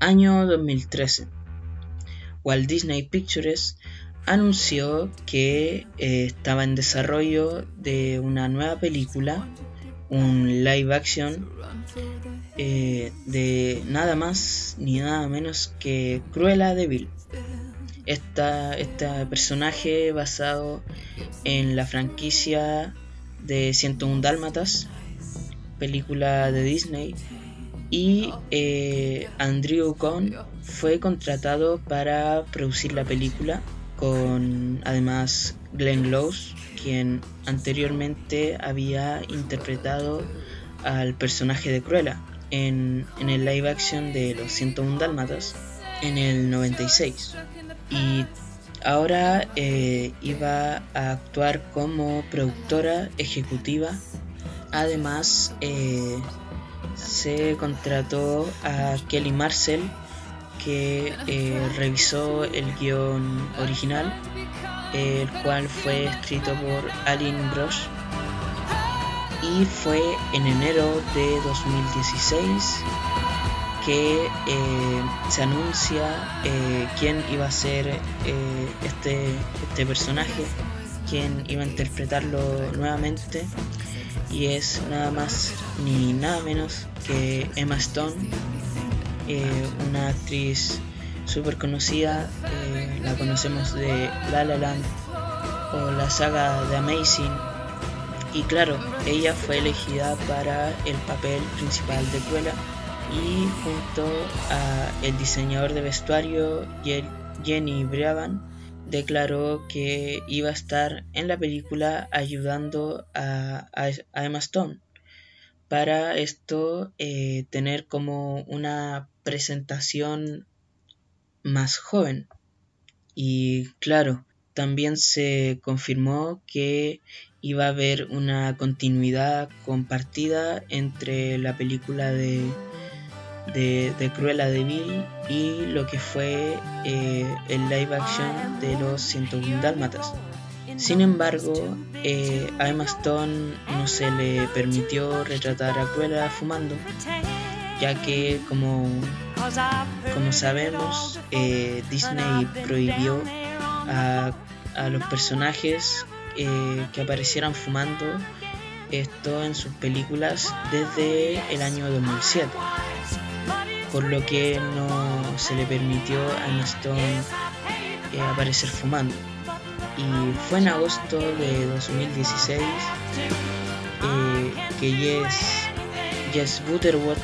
Año 2013. Walt Disney Pictures anunció que eh, estaba en desarrollo de una nueva película, un live action eh, de nada más ni nada menos que Cruella de Vil. Esta, este personaje basado en la franquicia de 101 Dálmatas, película de Disney, y eh, Andrew Cohn fue contratado para producir la película con además Glenn Close, quien anteriormente había interpretado al personaje de Cruella en, el live action de Los 101 Dálmatas en el 96. Y ahora eh, iba a actuar como productora ejecutiva. Además, eh, se contrató a Kelly Marcel, que eh, revisó el guion original, el cual fue escrito por Aline Brosh y fue en enero de 2016 que eh, se anuncia eh, quién iba a ser este, este personaje, quién iba a interpretarlo nuevamente y es nada más ni nada menos que Emma Stone, eh, una actriz súper conocida, eh, la conocemos de La La Land o la saga de Amazing. Y claro, ella fue elegida para el papel principal de Cruella y junto a el diseñador de vestuario Jenny Bravan declaró que iba a estar en la película ayudando a, Emma Stone. Para esto eh, tener como una presentación más joven. Y claro también se confirmó que iba a haber una continuidad compartida entre la película de de, Cruella de Vil y lo que fue eh, el live action de los 101 Dálmatas. Sin embargo, eh, a Emma Stone no se le permitió retratar a Cruella fumando, ya que como, como sabemos, eh, Disney prohibió a, a los personajes que aparecieran fumando esto en sus películas desde el año 2007 por lo que no se le permitió a Stone eh, aparecer fumando. Y fue en agosto de 2016 eh, que Jess, Jess Butterworth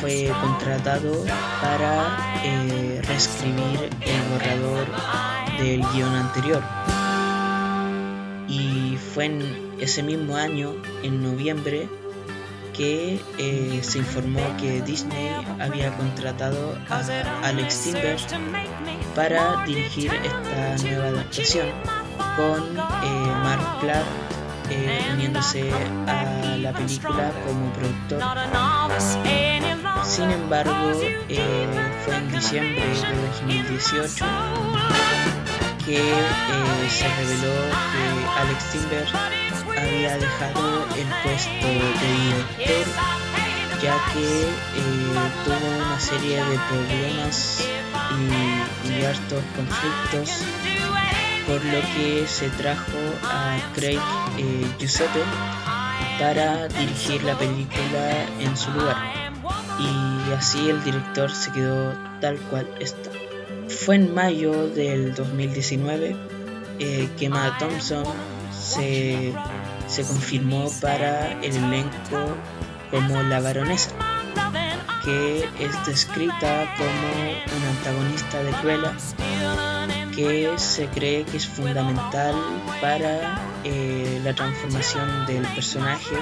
fue contratado para eh, reescribir el borrador del guion anterior. Y fue en ese mismo año, en noviembre, que eh, se informó que Disney había contratado a Alex Timber para dirigir esta nueva adaptación con eh, Mark Clark eh, uniéndose a la película como productor. Sin embargo, fue en diciembre de 2018 que se reveló que Alex Timber había dejado el puesto de director ya que eh, tuvo una serie de problemas y, hartos conflictos por lo que se trajo a Craig eh, Giuseppe para dirigir la película en su lugar y así el director se quedó tal cual está. Fue en mayo del 2019 eh, que Matt Thompson se se confirmó para el elenco como la baronesa, que es descrita como una antagonista de Cruella, que se cree que es fundamental para eh, la transformación del personaje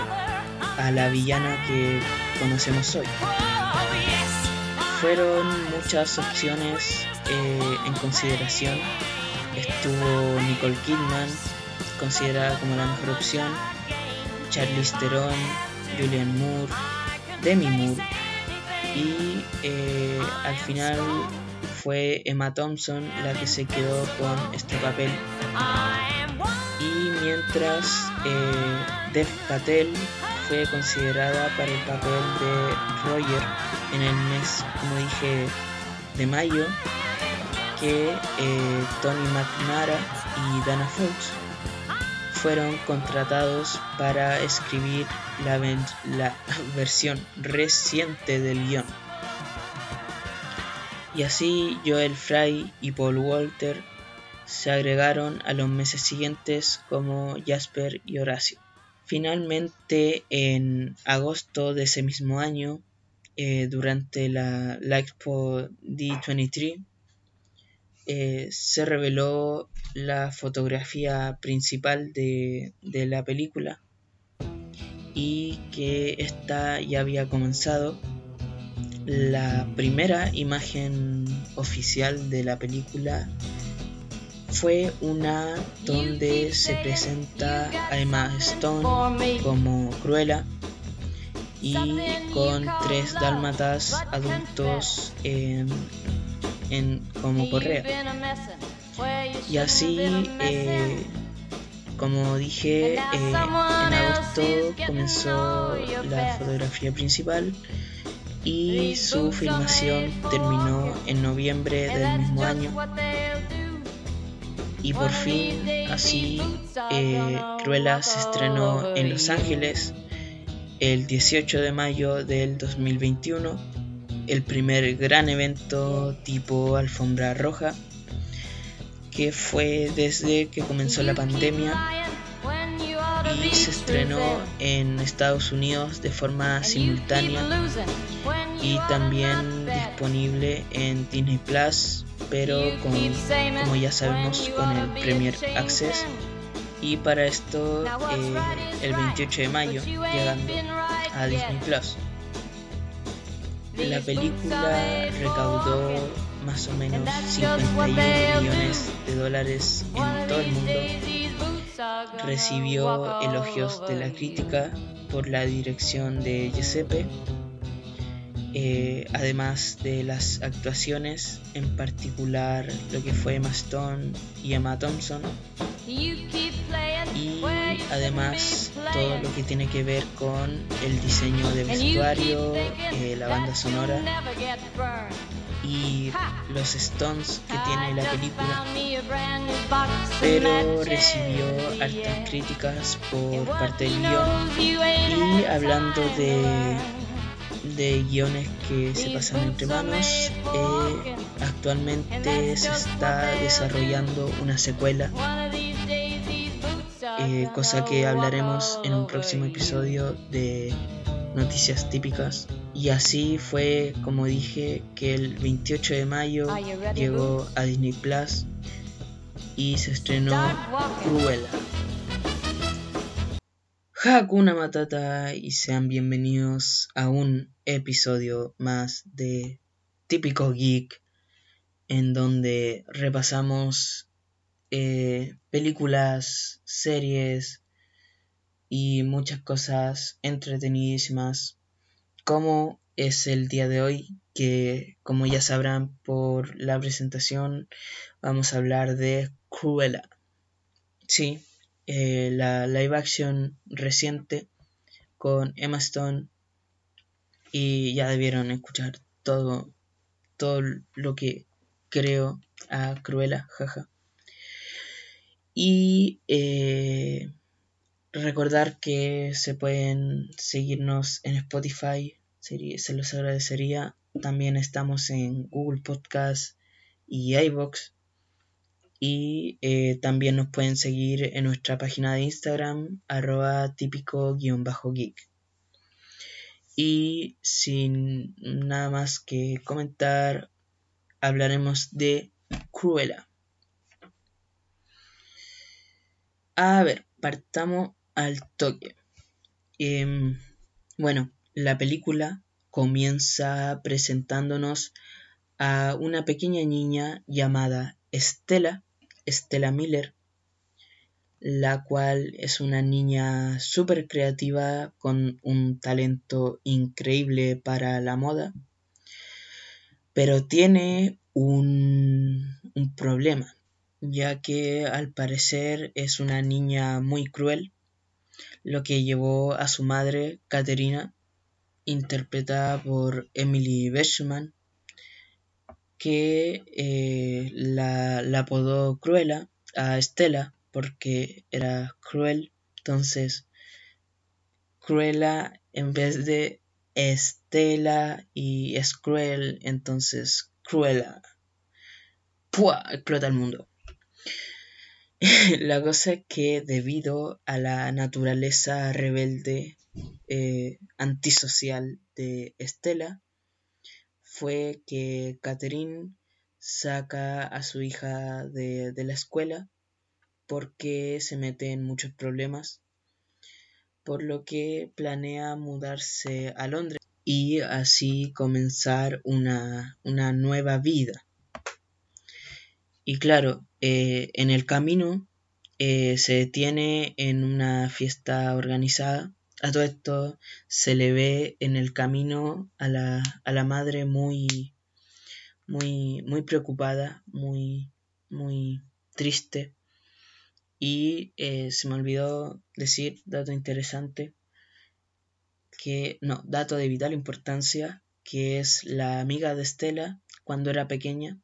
a la villana que conocemos hoy. Fueron muchas opciones eh, en consideración. Estuvo Nicole Kidman, considerada como la mejor opción, Charlize Theron, Julian Moore, Demi Moore y eh, al final fue Emma Thompson la que se quedó con este papel. Y mientras eh, Dev Patel fue considerada para el papel de Roger en el mes, como dije, de mayo que eh, Tony McNara y Dana Fox fueron contratados para escribir la, versión reciente del guion. Y así Joel Fry y Paul Walter se agregaron a los meses siguientes como Jasper y Horacio. Finalmente, en agosto de ese mismo año, eh, durante la, la, Expo D23, eh, se reveló la fotografía principal de, de la película y que esta ya había comenzado. La primera imagen oficial de la película fue una donde se presenta a Emma Stone como Cruella y con tres dálmatas adultos en, como Correa. Y así, eh, como dije, eh, en agosto comenzó la fotografía principal y su filmación terminó en noviembre del mismo año y por fin, así, eh, se estrenó en Los Ángeles el 18 de mayo del 2021, el primer gran evento tipo alfombra roja, que fue desde que comenzó la pandemia y se estrenó en Estados Unidos de forma simultánea y también disponible en Disney Plus pero con, como ya sabemos con el Premier Access y para esto eh, el 28 de mayo llegando a Disney Plus. La película recaudó más o menos 51 millones de dólares en todo el mundo. Recibió elogios de la crítica por la dirección de Giuseppe eh, además de las actuaciones, en particular lo que fue Emma Stone y Emma Thompson, y además todo lo que tiene que ver con el diseño de vestuario, eh, la banda sonora y los Stones que tiene la película, pero recibió altas críticas por parte del guion y hablando de de guiones que se pasan entre manos. Eh, actualmente se está desarrollando una secuela, eh, cosa que hablaremos en un próximo episodio de noticias típicas. Y así fue, como dije, que el 28 de mayo llegó a Disney Plus y se estrenó Cruella. Hakuna Matata y sean bienvenidos a un episodio más de Típico Geek en donde repasamos eh, películas, series y muchas cosas entretenidísimas como es el día de hoy que como ya sabrán por la presentación vamos a hablar de Cruella. Sí, eh, la live action reciente con Emma Stone y ya debieron escuchar todo, todo lo que creo a Cruella, jaja. Y eh, recordar que se pueden seguirnos en Spotify, se los agradecería. También estamos en Google Podcast y iBox y eh, también nos pueden seguir en nuestra página de Instagram, arroba típico-geek. Y sin nada más que comentar, hablaremos de Cruella. A ver, partamos al toque. Em, bueno, la película comienza presentándonos a una pequeña niña llamada Estela, Stella Miller, la cual es una niña súper creativa con un talento increíble para la moda, pero tiene un, problema, ya que al parecer es una niña muy cruel, lo que llevó a su madre, Caterina, interpretada por Emily Beshman, que eh, la, la apodó Cruella a Estela porque era cruel. Entonces, Cruella en vez de Estela y es cruel, entonces Cruella. ¡Pua! Explota el mundo. la cosa es que debido a la naturaleza rebelde, eh, antisocial de Estela, fue que Catherine saca a su hija de, de la escuela porque se mete en muchos problemas, por lo que planea mudarse a Londres y así comenzar una, una nueva vida. Y claro, eh, en el camino eh, se detiene en una fiesta organizada. A todo esto se le ve en el camino a la, a la madre muy, muy, muy preocupada, muy, muy triste. Y eh, se me olvidó decir, dato interesante, que, no, dato de vital importancia, que es la amiga de Estela cuando era pequeña.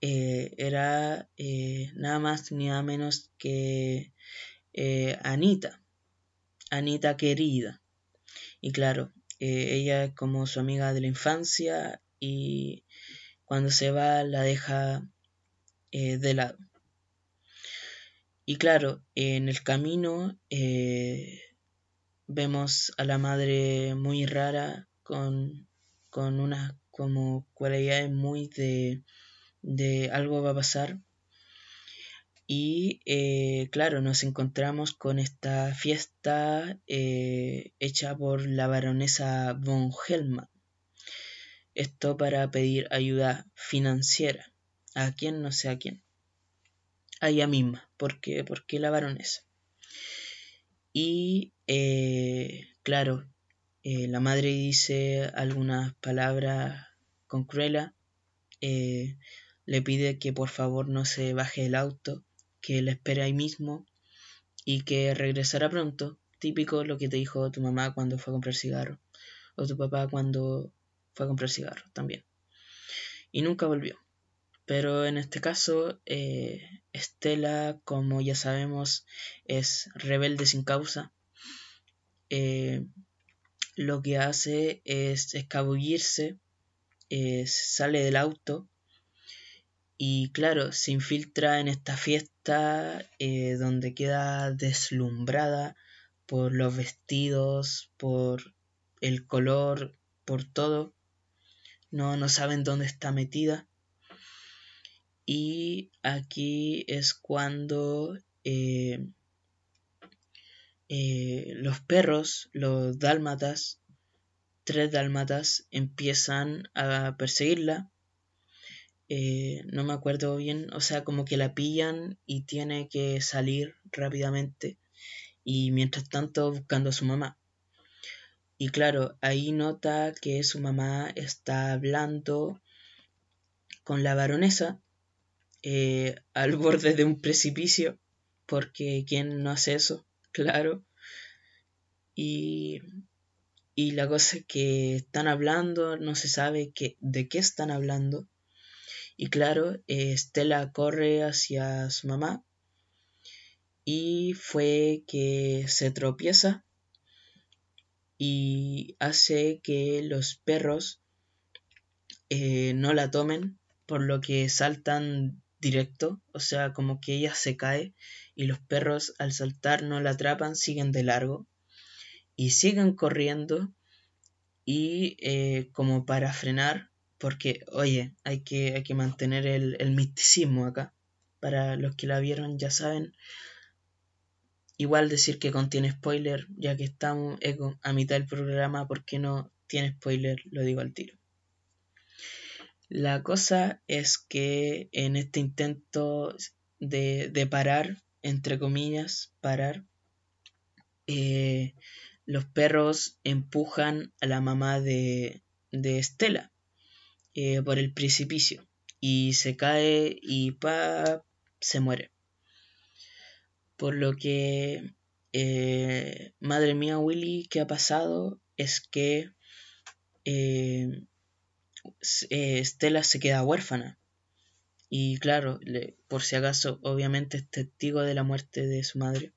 Eh, era eh, nada más ni nada menos que Anita, Anita querida. Y claro, ella es como su amiga de la infancia y cuando se va la deja de lado. Y claro, en el camino eh, vemos a la madre muy rara con, con unas como cualidades muy de, de algo va a pasar. Y eh, claro, nos encontramos con esta fiesta eh, hecha por la baronesa von Hellman. Esto para pedir ayuda financiera. ¿A quién? No sé a quién a ella misma, porque, porque la baronesa. Y eh, claro, la madre dice algunas palabras con Cruella, le pide que por favor no se baje del auto, que la espere ahí mismo y que regresará pronto, típico lo que te dijo tu mamá cuando fue a comprar cigarro, o tu papá cuando fue a comprar cigarro también. Y nunca volvió. Pero en este caso, eh, Estela, como ya sabemos, es rebelde sin causa. Eh, lo que hace es escabullirse, eh, sale del auto y claro, se infiltra en esta fiesta donde queda deslumbrada por los vestidos, por el color, por todo. No, no saben dónde está metida y aquí es cuando eh, eh, los perros, los dálmatas, tres dálmatas, empiezan a perseguirla. Eh, no me acuerdo bien, o sea, como que la pillan y tiene que salir rápidamente y mientras tanto buscando a su mamá. Y claro, ahí nota que su mamá está hablando con la baronesa eh, al borde de un precipicio, porque ¿quién no hace eso? Claro. Y, y la cosa es que están hablando, no se sabe qué, de qué están hablando. Y claro, Estela corre hacia su mamá y fue que se tropieza y hace que los perros eh, no la tomen, por lo que saltan directo, o sea, como que ella se cae y los perros al saltar no la atrapan, siguen de largo y siguen corriendo y eh, como para frenar, porque oye, hay que, hay que mantener el, el misticismo acá, para los que la vieron ya saben, igual decir que contiene spoiler, ya que estamos a mitad del programa, porque no tiene spoiler, lo digo al tiro. La cosa es que en este intento de, parar, entre comillas, parar, eh, los perros empujan a la mamá de, de Estela eh, por el precipicio y se cae y pa, se muere. Por lo que, eh, madre mía Willy, ¿qué ha pasado? Es que eh, Stella se queda huérfana. Y claro, por si acaso, obviamente es testigo de la muerte de su madre.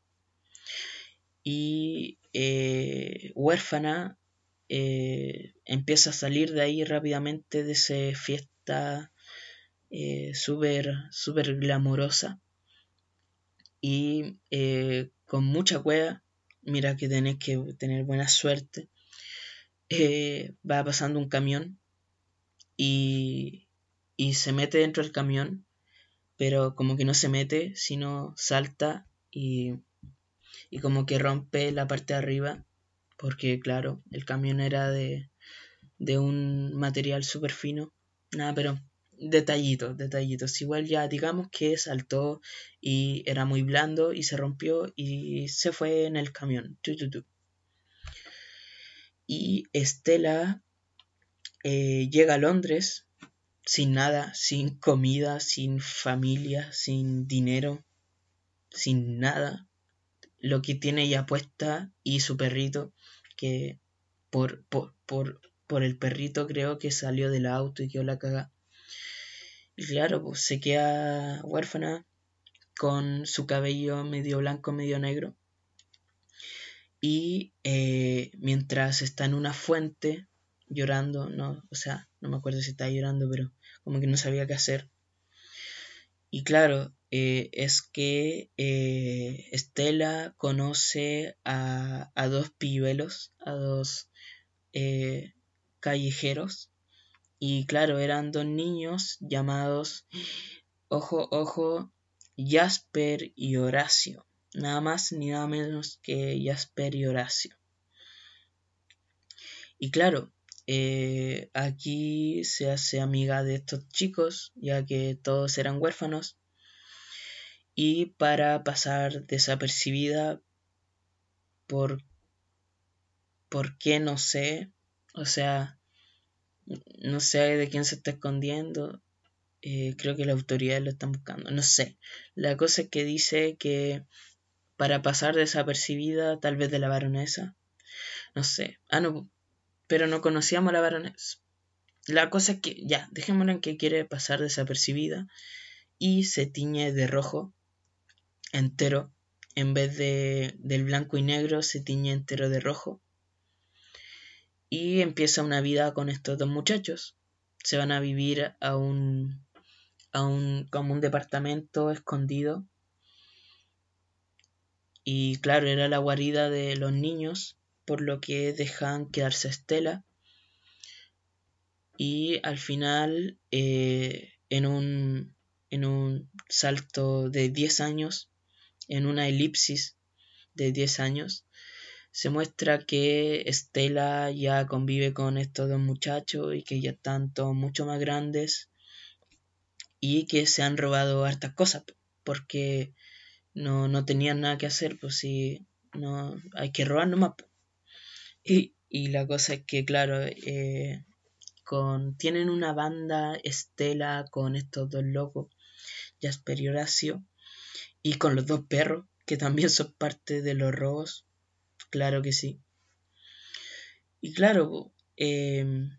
Y eh, huérfana eh, empieza a salir de ahí rápidamente de esa fiesta eh, súper super glamorosa. Y eh, con mucha cueva mira que tenés que tener buena suerte va pasando un camión y, y se mete dentro del camión pero como que no se mete sino salta y, y como que rompe la parte de arriba porque claro, el camión era de, de un material súper fino, nada, pero detallitos, detallitos. Igual ya digamos que saltó y era muy blando y se rompió y se fue en el camión. Y Estela eh, llega a Londres sin nada, sin comida, sin familia, sin dinero, sin nada. Lo que tiene ella puesta y su perrito que por, por, por, por el perrito creo que salió del auto y quedó la caga. Y claro, pues se queda huérfana con su cabello medio blanco, medio negro. Y eh, mientras está en una fuente llorando, no, o sea, no me acuerdo si está llorando, pero como que no sabía qué hacer. Y claro, eh, es que eh, Estela conoce a, a, dos pilluelos, a dos eh, callejeros. Y claro, eran dos niños llamados, ojo, ojo, Jasper y Horacio. Nada más ni nada menos que Jasper y Horacio. Y claro, aquí se hace amiga de estos chicos, ya que todos eran huérfanos y para pasar desapercibida por qué no sé o sea no sé de quién se está escondiendo eh, creo que las autoridades lo están buscando no sé. La cosa es que dice que para pasar desapercibida tal vez de la baronesa no sé. Ah no pero no conocíamos a la baronesa. La cosa es que ya dejémoslo en que quiere pasar desapercibida y se tiñe de rojo entero, en vez de, del blanco y negro, se tiñe entero de rojo. Y empieza una vida con estos dos muchachos. Se van a vivir a un, a un, como un departamento escondido. Y claro, era la guarida de los niños, por lo que dejan quedarse a Estela. Y al final, eh, en, un, en un salto de 10 años, en una elipsis de 10 años, se muestra que Estela ya convive con estos dos muchachos y que ya están todos mucho más grandes y que se han robado hartas cosas porque no, no tenían nada que hacer, pues si no hay que robar nomás. Y, y la cosa es que, claro, eh, con, tienen una banda Estela con estos dos locos, Jasper y Horacio, y con los dos perros, que también son parte de los robos. Claro que sí. Y claro, em,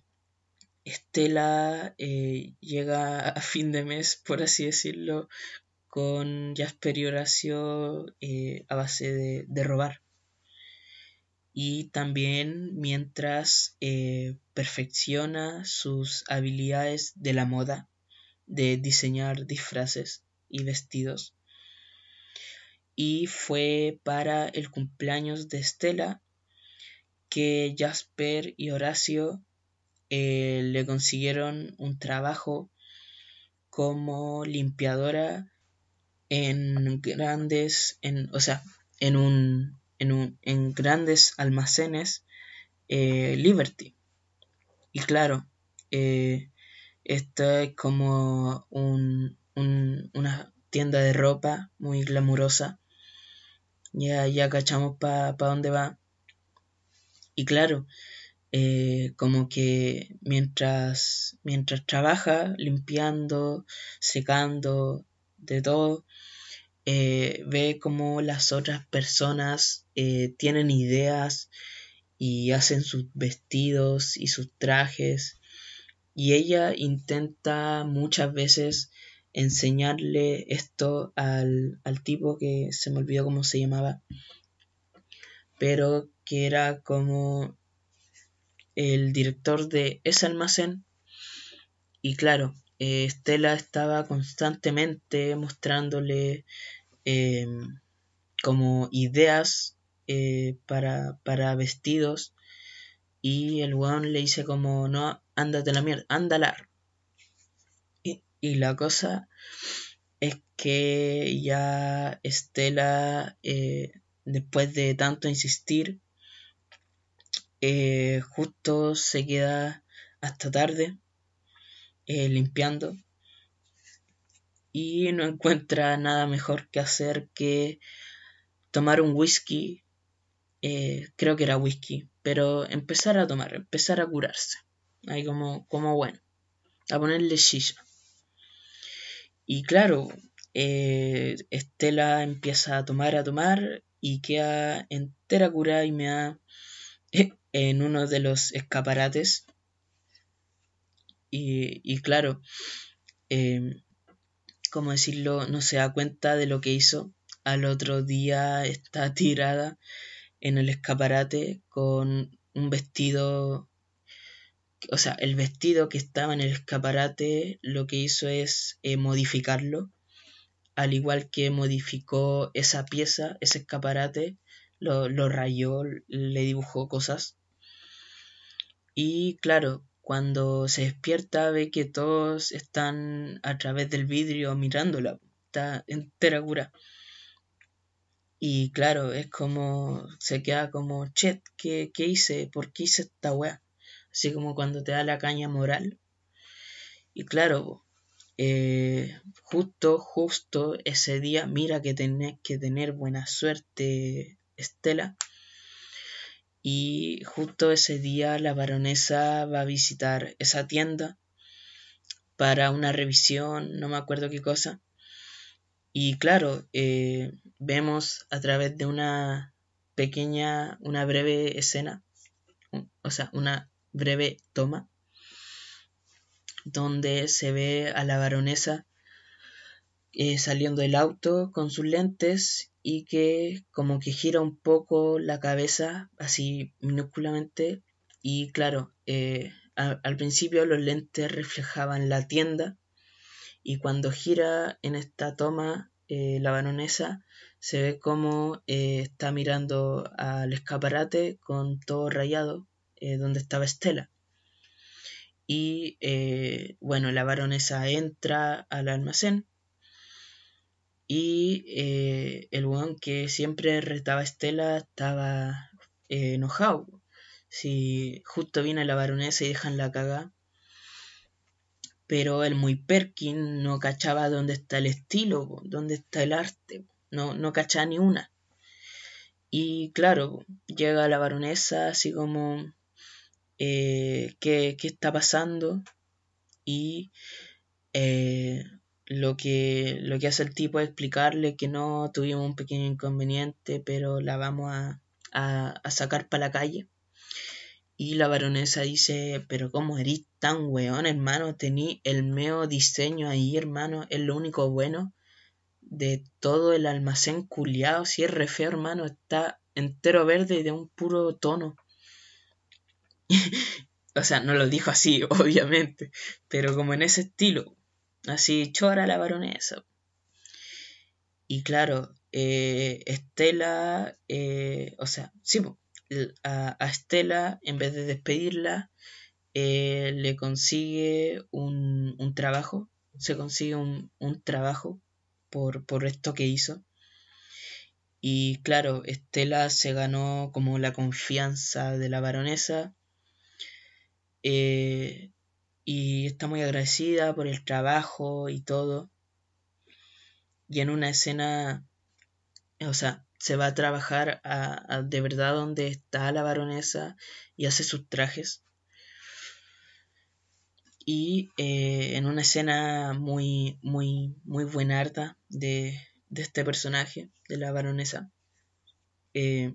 Estela eh, llega a fin de mes, por así decirlo, con Jasper y Horacio a base de, de, robar. Y también mientras eh, perfecciona sus habilidades de la moda, de diseñar disfraces y vestidos y fue para el cumpleaños de Estela que Jasper y Horacio eh, le consiguieron un trabajo como limpiadora en grandes, en, o sea, en un, en, un, en grandes almacenes eh, Liberty. Y claro, eh, esto es como un, un, una tienda de ropa muy glamurosa ya, ya cachamos para pa dónde va. Y claro, eh, como que mientras, mientras trabaja limpiando, secando, de todo, eh, ve como las otras personas eh, tienen ideas y hacen sus vestidos y sus trajes y ella intenta muchas veces enseñarle esto al, al tipo que se me olvidó cómo se llamaba, pero que era como el director de ese almacén. Y claro, eh, Estela estaba constantemente mostrándole em, como ideas eh, para, para, vestidos. Y el weón le dice como, no, ándate la mierda, ándala. Y, la cosa es que ya Estela, eh, después de tanto insistir, eh, justo se queda hasta tarde eh, limpiando y no encuentra nada mejor que hacer que tomar un whisky, creo que era whisky, pero empezar a tomar, empezar a curarse, ahí como, como bueno, a ponerle silla. Y claro, Estela empieza a tomar, a tomar y queda entera curada y me da en uno de los escaparates. Y, claro, eh, como decirlo, no se da cuenta de lo que hizo. Al otro día está tirada en el escaparate con un vestido, o sea, el vestido que estaba en el escaparate lo que hizo es eh, modificarlo, al igual que modificó esa pieza, ese escaparate, lo, lo rayó, le dibujó cosas y claro, cuando se despierta ve que todos están a través del vidrio mirándola. Está entera cura. Y claro, es como, se queda como, chet, ¿qué, ¿qué, hice? ¿Por qué hice esta weá? Así como cuando te da la caña moral. Y claro, eh, justo, justo ese día, mira que tenés que tener buena suerte, Estela, y justo ese día la baronesa va a visitar esa tienda para una revisión, no me acuerdo qué cosa. Y claro, eh, vemos a través de una pequeña, una breve escena, o sea, una breve toma, donde se ve a la baronesa eh, saliendo del auto con sus lentes y que como que gira un poco la cabeza así minúsculamente. Y claro, eh, al principio los lentes reflejaban la tienda y cuando gira en esta toma eh, la baronesa se ve como está mirando al escaparate con todo rayado donde estaba Estela. Y bueno, la baronesa entra al almacén y eh, el weón que siempre retaba a Estela estaba eh, enojado. Si justo viene la baronesa y dejan la caga. Pero el muy Perkin no cachaba dónde está el estilo, dónde está el arte. No, no cachaba ni una. Y claro, llega la baronesa así como, eh, ¿qué, ¿qué, está pasando? Y lo que, lo que hace el tipo es explicarle que no tuvimos un pequeño inconveniente, pero la vamos a, a, sacar para la calle. Y la baronesa dice, pero ¿cómo eres tan weón, hermano? Tení el meo diseño ahí, hermano, es lo único bueno de todo el almacén culiado. Si es re feo, hermano, está entero verde y de un puro tono. o sea, no lo dijo así, obviamente, pero como en ese estilo. Así chora la baronesa. Y claro, eh, Estela, eh, o sea, sí, a, Estela, en vez de despedirla, eh, le consigue un, trabajo, se consigue un, un trabajo por, por, esto que hizo. Y claro, Estela se ganó como la confianza de la baronesa. Eh, y está muy agradecida por el trabajo y todo. Y en una escena, o sea, se va a trabajar a, de verdad donde está la baronesa y hace sus trajes. Y eh, en una escena muy, muy, muy buenarda de, de este personaje, de la baronesa, eh,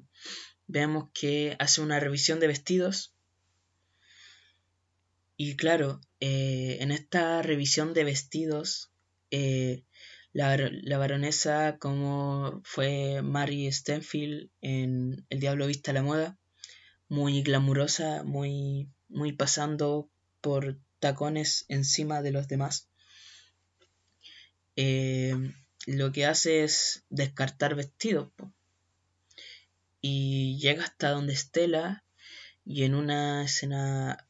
vemos que hace una revisión de vestidos y claro, eh, en esta revisión de vestidos, eh, la, la, baronesa, como fue Mary Stenfield en El Diablo Vista a la Moda, muy glamurosa, muy, muy pasando por tacones encima de los demás. Eh, lo que hace es descartar vestidos. Y llega hasta donde Estela y en una escena,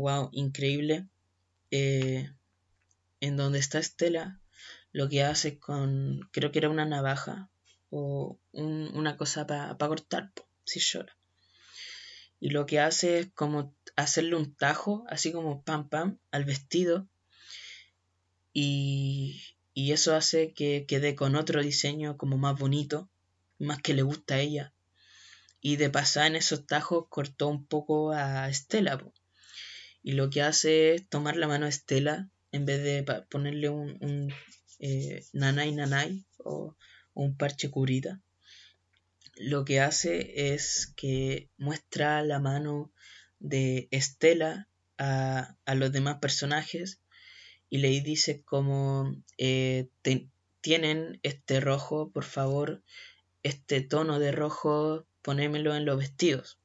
wow, increíble, eh, en donde está Estela, lo que hace con, creo que era una navaja o una cosa para cortar, si llora. Y lo que hace es como hacerle un tajo, así como pam pam, al vestido. Y, eso hace que quede con otro diseño como más bonito, más que le gusta a ella. Y de pasar en esos tajos cortó un poco a Estela. Y lo que hace es tomar la mano a Estela en vez de ponerle un, un eh, nanay nanay o un parche curita. Lo que hace es que muestra la mano de Estela a, a los demás personajes y le dice como eh, tienen este rojo, por favor, este tono de rojo, ponémelo en los vestidos.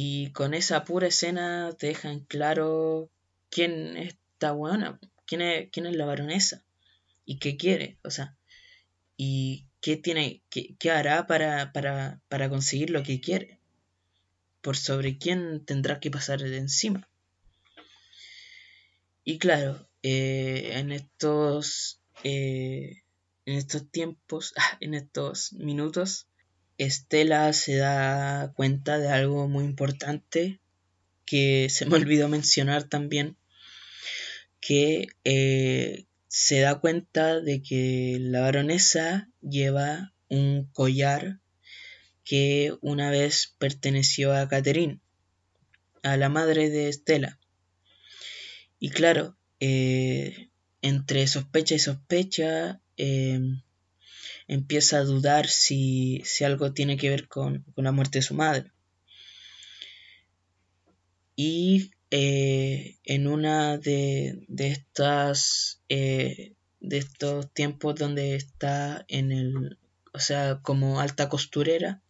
Y con esa pura escena te dejan claro quién es esta buena, quién es, quién es la baronesa y qué quiere, o sea, y qué tiene, qué, qué hará para, para, para conseguir lo que quiere, por sobre quién tendrá que pasar de encima. Y claro, eh, en estos eh, en estos tiempos, en estos minutos, Estela se da cuenta de algo muy importante que se me olvidó mencionar también, que eh, se da cuenta de que la baronesa lleva un collar que una vez perteneció a Catherine, a la madre de Estela. Y claro, eh, entre sospecha y sospecha, em, empieza a dudar si, algo tiene que ver con, la muerte de su madre. Y eh, en una de, estas eh, de estos tiempos donde está en el o sea como alta costurera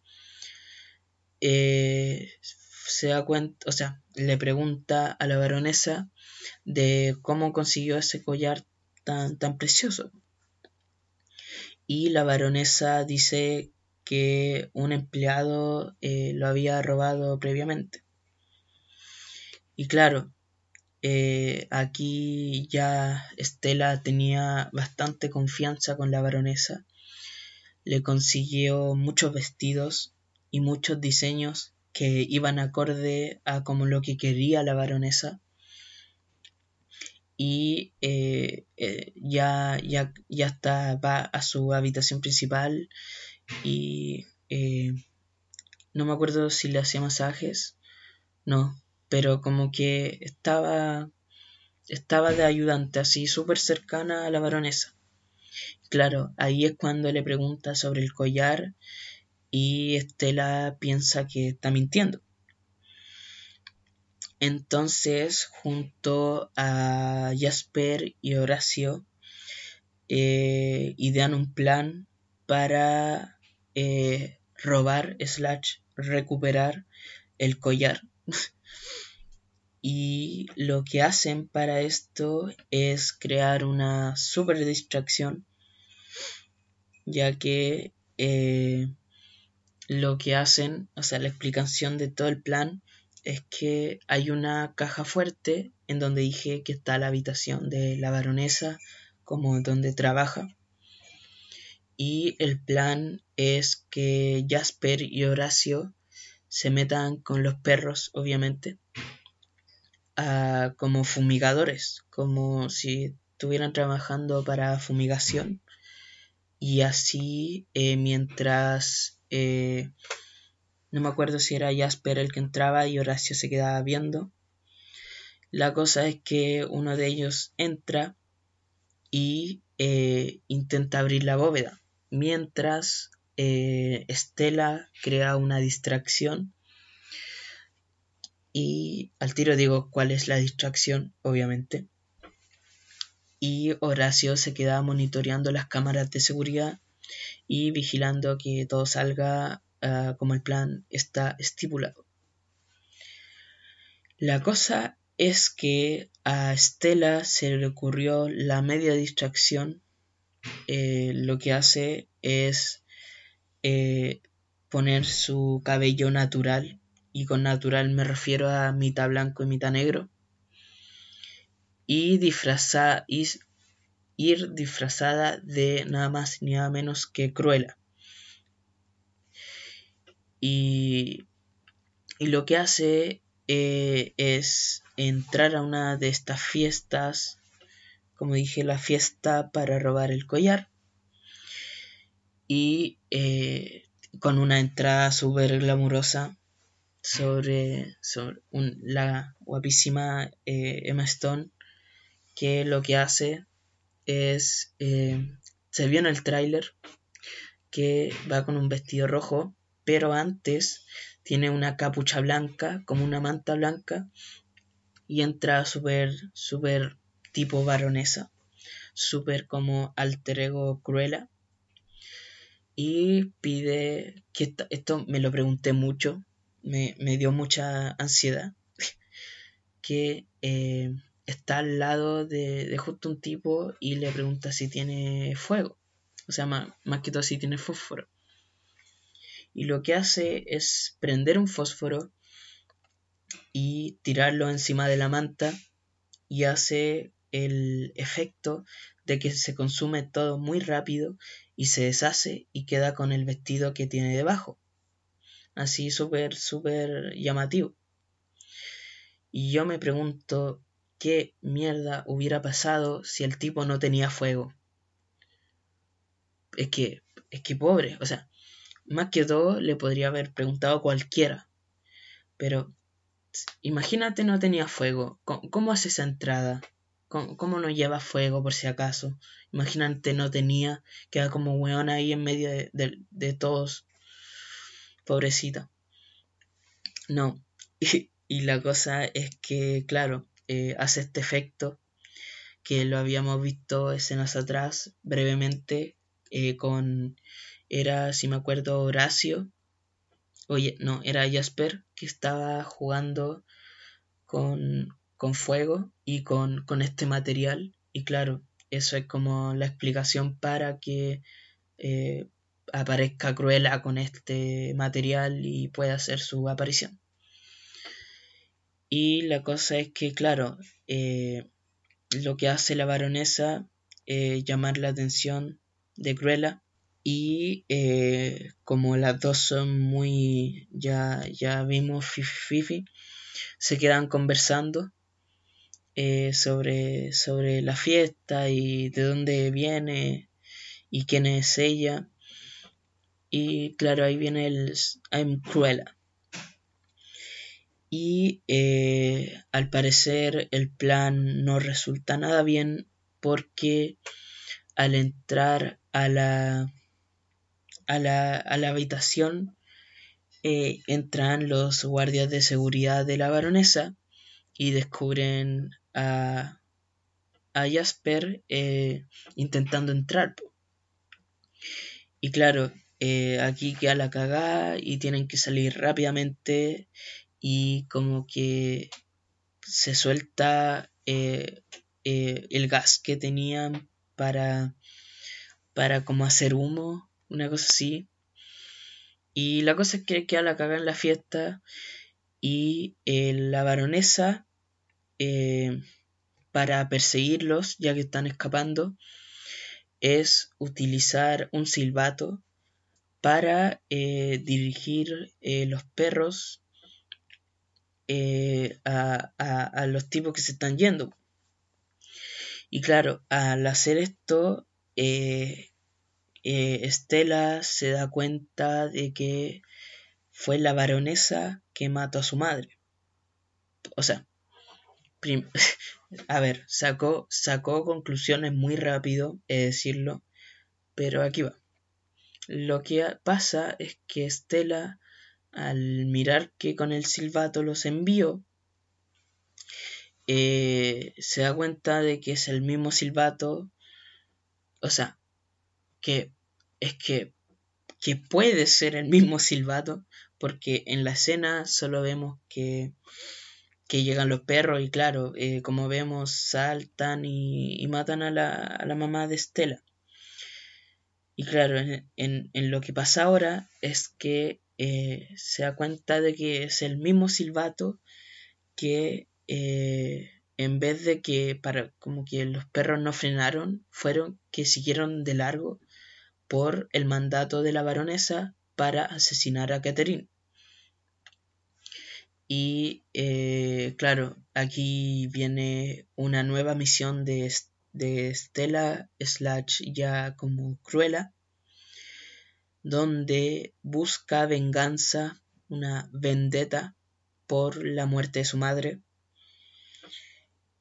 se da cuenta o sea le pregunta a la baronesa de cómo consiguió ese collar tan, tan precioso. Y la baronesa dice que un empleado eh, lo había robado previamente. Y claro, eh, aquí ya Estela tenía bastante confianza con la baronesa. Le consiguió muchos vestidos y muchos diseños que iban acorde a como lo que quería la baronesa y eh, eh, ya, ya, ya está, va a su habitación principal y eh, no me acuerdo si le hacía masajes, no, pero como que estaba, estaba de ayudante, así súper cercana a la baronesa. Claro, ahí es cuando le pregunta sobre el collar y Estela piensa que está mintiendo. Entonces, junto a Jasper y Horacio, eh, idean un plan para eh, robar slash recuperar el collar. y lo que hacen para esto es crear una super distracción, ya que eh, lo que hacen, o sea, la explicación de todo el plan es que hay una caja fuerte en donde dije que está la habitación de la baronesa como donde trabaja. Y el plan es que Jasper y Horacio se metan con los perros, obviamente, como fumigadores, como si estuvieran trabajando para fumigación. Y así, eh, mientras eh, no me acuerdo si era Jasper el que entraba y Horacio se quedaba viendo. La cosa es que uno de ellos entra y eh, intenta abrir la bóveda, mientras eh, Estela crea una distracción Y al tiro digo cuál es la distracción, obviamente. Y Horacio se queda monitoreando las cámaras de seguridad y vigilando que todo salga ah, como el plan está estipulado. La cosa es que a Estela se le ocurrió la media distracción. Eh, lo que hace es eh, poner su cabello natural, y con natural me refiero a mitad blanco y mitad negro, y disfrazar, ir disfrazada de nada más ni nada menos que Cruella. Y, y lo que hace eh, es entrar a una de estas fiestas, como dije, la fiesta para robar el collar. Y eh, con una entrada súper glamurosa sobre, la guapísima eh, Emma Stone, que lo que hace es, se vio en el tráiler, que va con un vestido rojo, pero antes tiene una capucha blanca, como una manta blanca, y entra súper, súper tipo baronesa, súper como alter ego cruela. Y pide, que esto, me lo pregunté mucho, me, dio mucha ansiedad, que eh, está al lado de, justo un tipo y le pregunta si tiene fuego, o sea, más, más que todo si tiene fósforo. Y lo que hace es prender un fósforo y tirarlo encima de la manta y hace el efecto de que se consume todo muy rápido y se deshace y queda con el vestido que tiene debajo. Así súper, súper llamativo. Y yo me pregunto qué mierda hubiera pasado si el tipo no tenía fuego. Es que, es que pobre, o sea, más que todo le podría haber preguntado a cualquiera. Pero Imagínate no tenía fuego. ¿Cómo, hace esa entrada? ¿Cómo, no lleva fuego por si acaso? Imagínate no tenía. Queda como weón ahí en medio de, todos. Pobrecita. No. Y, la cosa es que, claro, eh, hace este efecto que lo habíamos visto escenas atrás brevemente eh, con era si me acuerdo Horacio Oye, no, era Jasper que estaba jugando con, fuego y con, este material. Y claro, eso es como la explicación para que eh, aparezca Cruella con este material y pueda hacer su aparición. Y la cosa es que, claro, eh, lo que hace la baronesa es llamar la atención de Cruella y eh, como las dos son muy, ya, ya vimos Fifi, se quedan conversando eh, sobre, sobre la fiesta y de dónde viene y quién es ella. Y claro, ahí viene el I'm Cruella. Y eh, al parecer el plan no resulta nada bien porque al entrar a la a la, habitación eh, entran los guardias de seguridad de la baronesa y descubren a, a Jasper eh, intentando entrar. Y claro, eh, aquí queda la cagada y tienen que salir rápidamente y como que se suelta el gas que tenían para, para como hacer humo una cosa así. Y la cosa es que queda la caga en la fiesta y eh, la baronesa, eh, para perseguirlos, ya que están escapando, es utilizar un silbato para eh, dirigir los perros a, a, los tipos que se están yendo. Y claro, al hacer esto, Estela se da cuenta de que fue la baronesa que mató a su madre. O sea, a ver, sacó, sacó conclusiones muy rápido, es decirlo, pero aquí va. Lo que pasa es que Estela al mirar que con el silbato los envió, eh, se da cuenta de que es el mismo silbato, o sea, que es que, que puede ser el mismo silbato, porque en la escena solo vemos que, que llegan los perros y claro, eh, como vemos, saltan y, matan a la, a la, mamá de Estela. Y claro, en, en, lo que pasa ahora es que eh, se da cuenta de que es el mismo silbato que eh, en vez de que para como que los perros no frenaron, fueron que siguieron de largo por el mandato de la baronesa para asesinar a Catherine. Y eh, claro, aquí viene una nueva misión de, de Stella Slash ya como Cruella, donde busca venganza, una vendetta por la muerte de su madre.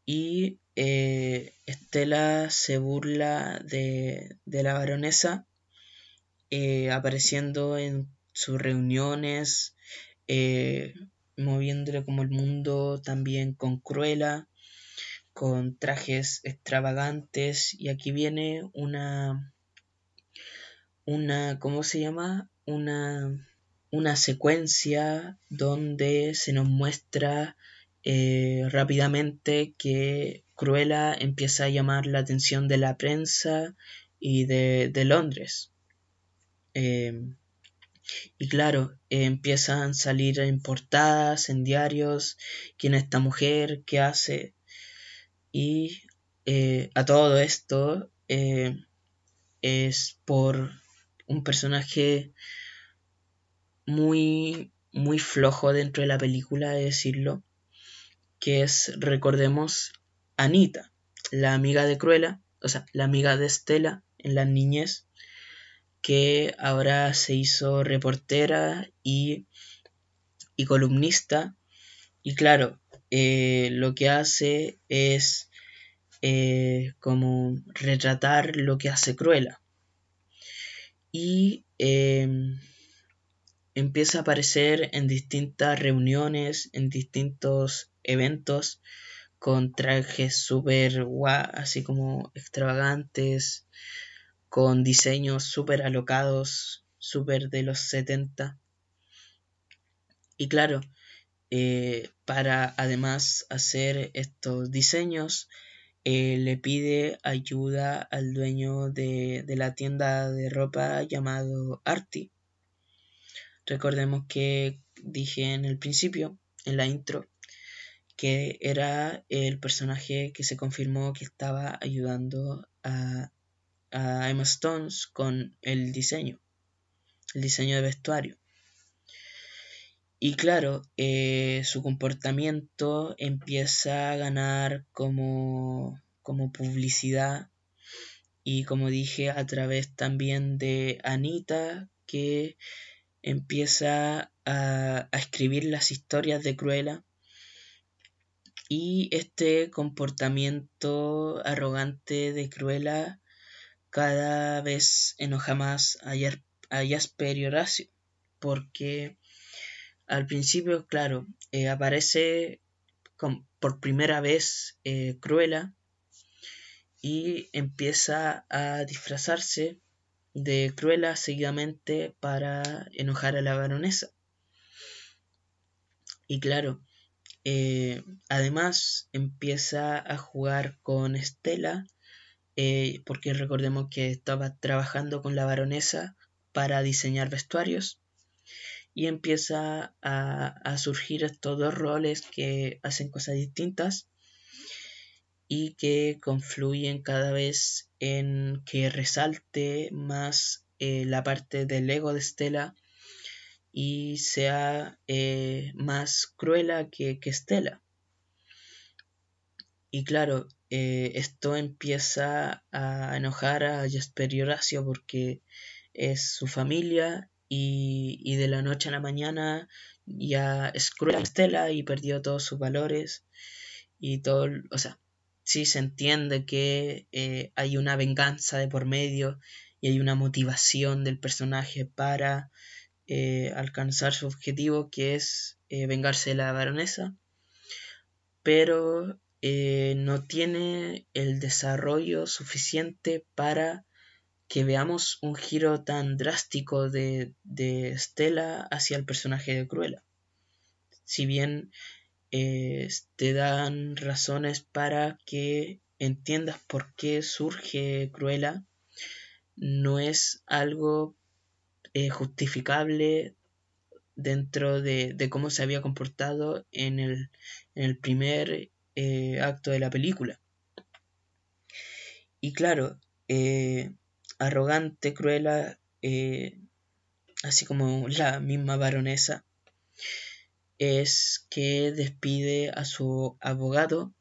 Y eh, Estela se burla de, la baronesa, eh, apareciendo en sus reuniones, eh, moviéndole como el mundo también con Cruella, con trajes extravagantes. Y aquí viene una una, ¿cómo se llama? Una, una secuencia donde se nos muestra eh, rápidamente que Cruella empieza a llamar la atención de la prensa y de, Londres. Em, y claro, empiezan a salir en portadas, en diarios, quién es esta mujer, qué hace. Y eh, a todo esto eh, es por un personaje muy, muy flojo dentro de la película, de decirlo, que es, recordemos, Anita, la amiga de Cruella, o sea, la amiga de Estela en la niñez, que ahora se hizo reportera y, y columnista. Y claro, eh, lo que hace es eh, como retratar lo que hace Cruella y em, empieza a aparecer en distintas reuniones, en distintos eventos, con trajes súper guau, así como extravagantes, con diseños súper alocados, súper de los 70. Y claro, eh, para además hacer estos diseños, eh, le pide ayuda al dueño de, la tienda de ropa llamado Artie. Recordemos que dije en el principio, en la intro, que era el personaje que se confirmó que estaba ayudando a, a Emma Stones con el diseño, el diseño de vestuario. Y claro, eh, su comportamiento empieza a ganar como, como publicidad y como dije a través también de Anita que empieza a, a escribir las historias de Cruella y este comportamiento arrogante de Cruella cada vez enoja más a, Jasper y Horacio porque al principio, claro, eh, aparece por primera vez eh, Cruella y empieza a disfrazarse de Cruella seguidamente para enojar a la baronesa. Y claro, eh, además empieza a jugar con Estela, porque recordemos que estaba trabajando con la baronesa para diseñar vestuarios y empieza a, surgir estos dos roles que hacen cosas distintas y que confluyen cada vez en que resalte más eh, la parte del ego de Estela y sea eh, más cruela que, que Estela. Y claro, eh, esto empieza a enojar a Jasper y Horacio porque es su familia y, de la noche a la mañana ya es cruel Estela y perdió todos sus valores y todo, o sea, sí se entiende que eh, hay una venganza de por medio y hay una motivación del personaje para eh, alcanzar su objetivo que es vengarse de la baronesa, pero no tiene el desarrollo suficiente para que veamos un giro tan drástico de, de Stella hacia el personaje de Cruella. Si bien te dan razones para que entiendas por qué surge Cruella, no es algo eh, justificable dentro de, cómo se había comportado en el, en el primer eh, acto de la película. Y claro, eh, arrogante, cruela, así como la misma baronesa, es que despide a su abogado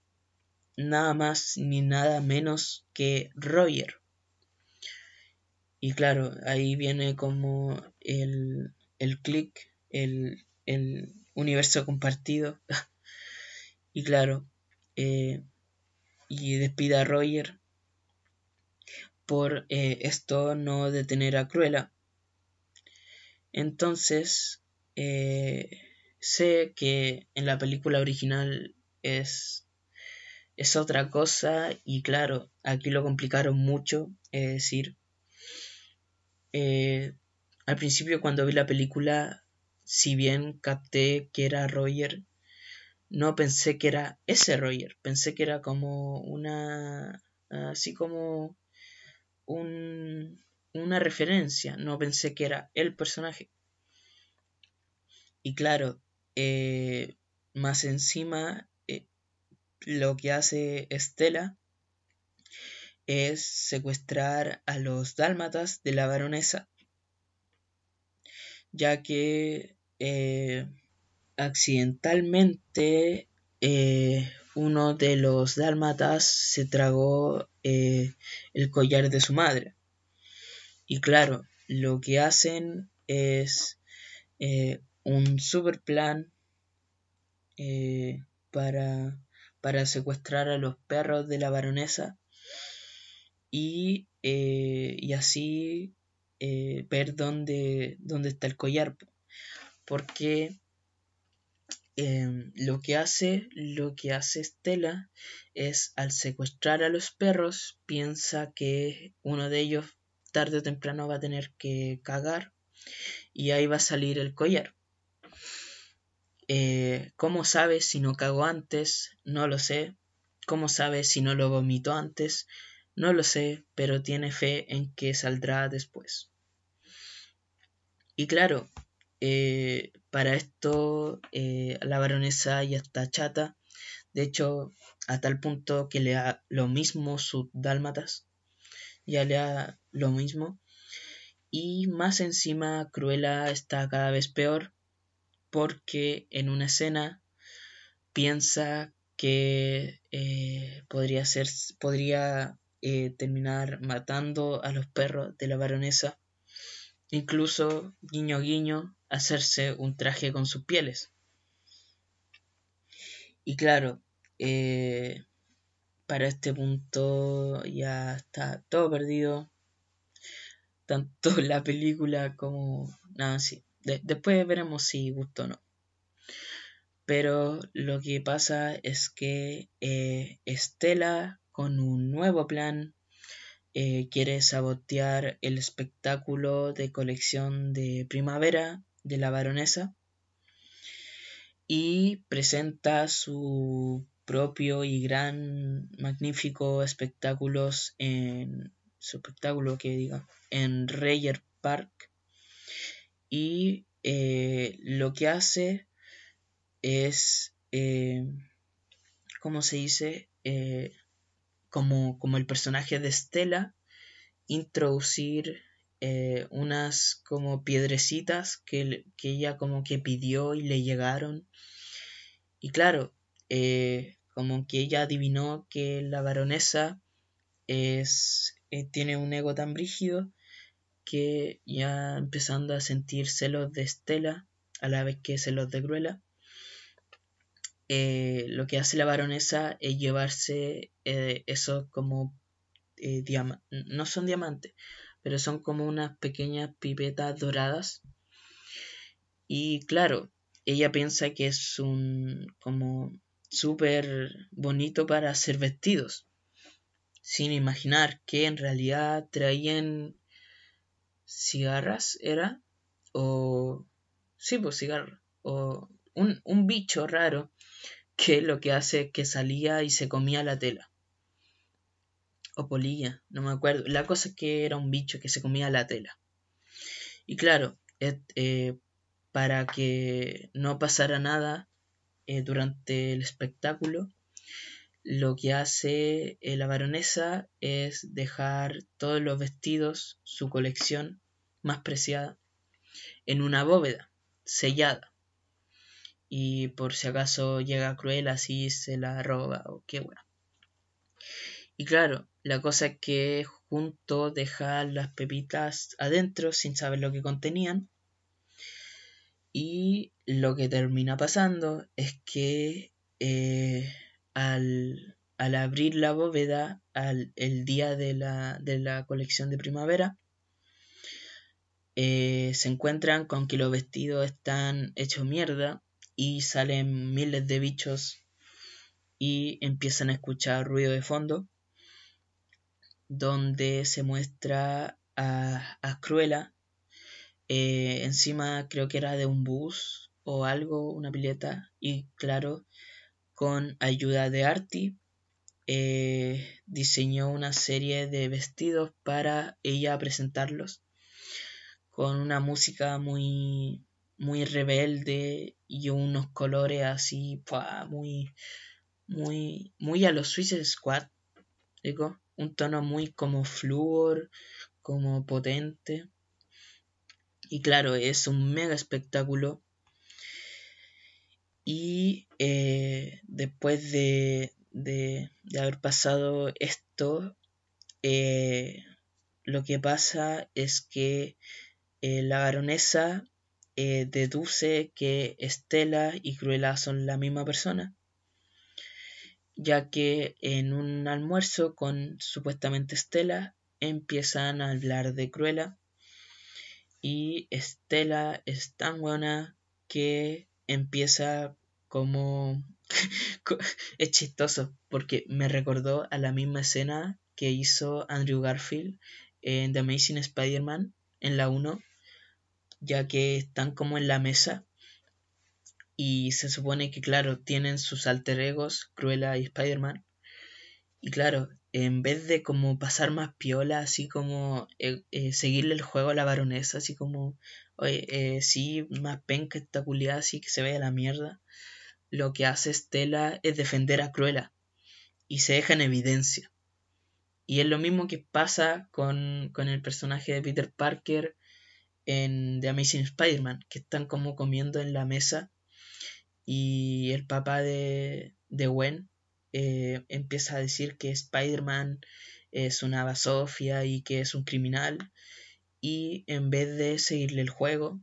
nada más ni nada menos que Roger. Y claro, ahí viene como el, el click, el, el, universo compartido. y claro, eh, y despide a Roger por eh, esto no detener a Cruella. Entonces, eh, sé que en la película original es es otra cosa y claro, aquí lo complicaron mucho, es decir, al principio cuando vi la película, si bien capté que era Roger, no pensé que era ese Roger, pensé que era como una, así como un, una referencia, no pensé que era el personaje. Y claro, eh, más encima lo que hace Estela es secuestrar a los dálmatas de la baronesa, ya que eh, accidentalmente eh, uno de los dálmatas se tragó eh, el collar de su madre. Y claro, lo que hacen es un super plan para para secuestrar a los perros de la baronesa y, eh, así eh, ver dónde, dónde, está el collar. Porque em, lo que hace, lo que hace Estela es al secuestrar a los perros, piensa que uno de ellos tarde o temprano va a tener que cagar y ahí va a salir el collar. Eh, ¿Cómo sabe si no cagó antes? No lo sé. ¿Cómo sabe si no lo vomitó antes? No lo sé, pero tiene fe en que saldrá después. Y claro, eh, para esto eh, la baronesa ya está chata. De hecho, a tal punto que le da lo mismo sus dálmatas. Ya le da lo mismo. Y más encima, Cruella está cada vez peor porque en una escena piensa que eh, podría ser podría eh, terminar matando a los perros de la baronesa incluso guiño guiño hacerse un traje con sus pieles. Y claro eh, para este punto ya está todo perdido. Tanto la película como nada así después veremos si gustó o no. Pero lo que pasa es que eh, Estela, con un nuevo plan, eh, quiere sabotear el espectáculo de colección de primavera de la baronesa y presenta su propio y gran magnífico espectáculos en su espectáculo que diga en Reyer Park y eh, lo que hace es, eh, ¿cómo se dice? Eh, como, como, el personaje de Estela, introducir unas como piedrecitas que, que, ella como que pidió y le llegaron. Y claro, como que ella adivinó que la baronesa es, tiene un ego tan brígido que ya empezando a sentir celos de Estela, a la vez que celos de Cruella, eh, lo que hace la baronesa es llevarse eh, esos como eh, no son diamantes, pero son como unas pequeñas pipetas doradas Y claro, ella piensa que es un como súper bonito para hacer vestidos, sin imaginar que en realidad traían cigarras, ¿era? O... Sí, pues cigarro. O un, un bicho raro que lo que hace es que salía y se comía la tela. O polilla, no me acuerdo. La cosa es que era un bicho que se comía la tela. Y claro, eh, para que no pasara nada eh, durante el espectáculo, lo que hace eh, la baronesa es dejar todos los vestidos, su colección más preciada, en una bóveda sellada. Y por si acaso llega cruel así se la roba o qué bueno. Y claro, la cosa es que junto deja las pepitas adentro sin saber lo que contenían. Y lo que termina pasando es que eh, al, abrir la bóveda al, el día de la, de la colección de primavera, eh, se encuentran con que los vestidos están hechos mierda y salen miles de bichos y empiezan a escuchar ruido de fondo donde se muestra a, a Cruella eh, encima creo que era de un bus o algo, una pileta y claro con ayuda de Artie eh, diseñó una serie de vestidos para ella presentarlos con una música muy muy rebelde y unos colores así muy muy muy a los Suicide Squad digo un tono muy como flúor como potente. Y claro es un mega espectáculo. Y eh, después de, de, haber pasado esto eh, lo que pasa es que eh, la baronesa deduce que Estela y Cruella son la misma persona, ya que en un almuerzo con supuestamente Estela empiezan a hablar de Cruella. Y Estela es tan buena que empieza como es chistoso porque me recordó a la misma escena que hizo Andrew Garfield en The Amazing Spider-Man en la 1 ya que están como en la mesa y se supone que, claro, tienen sus alter egos, Cruella y Spider-Man. Y claro, en vez de como pasar más piola, así como eh, eh, seguirle el juego a la baronesa, así como, eh, sí, más penca esta culiada, así que se vaya la mierda, lo que hace Stella es defender a Cruella y se deja en evidencia. Y es lo mismo que pasa con, con el personaje de Peter Parker en The Amazing Spider-Man, que están como comiendo en la mesa y el papá de, de Gwen eh, empieza a decir que Spider-Man es una basofia y que es un criminal y en vez de seguirle el juego,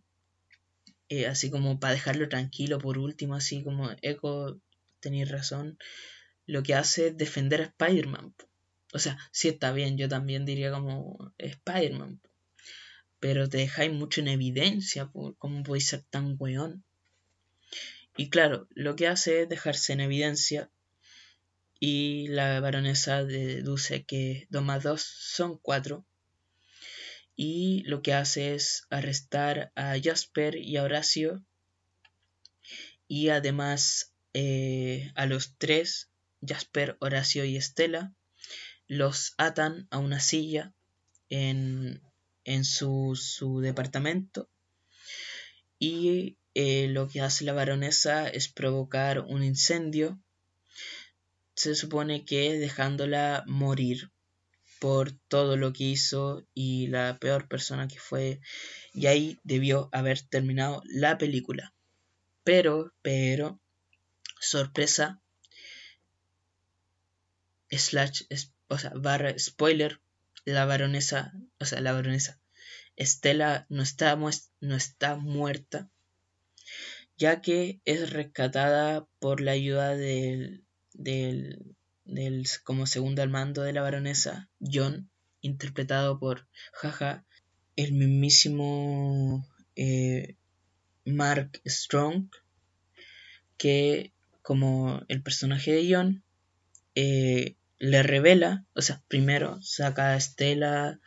eh, así como para dejarlo tranquilo por último, así como Echo, tenéis razón, lo que hace es defender a Spider-Man. O sea, sí está bien, yo también diría como Spider-Man pero te dejáis mucho en evidencia por cómo podéis ser tan weón. Y claro, lo que hace es dejarse en evidencia y la baronesa deduce que 2 más 2 son 4 y lo que hace es arrestar a Jasper y a Horacio y además eh, a los tres, Jasper, Horacio y Estela, los atan a una silla en en su, su departamento y eh, lo que hace la baronesa es provocar un incendio se supone que dejándola morir por todo lo que hizo y la peor persona que fue y ahí debió haber terminado la película. Pero pero sorpresa slash o sea barra spoiler la baronesa, o sea, la baronesa Estela no está, no está muerta, ya que es rescatada por la ayuda del, del, del como segundo al mando de la baronesa, John, interpretado por Jaja, el mismísimo eh, Mark Strong, que como el personaje de John, eh, le revela, o sea, primero saca a Estela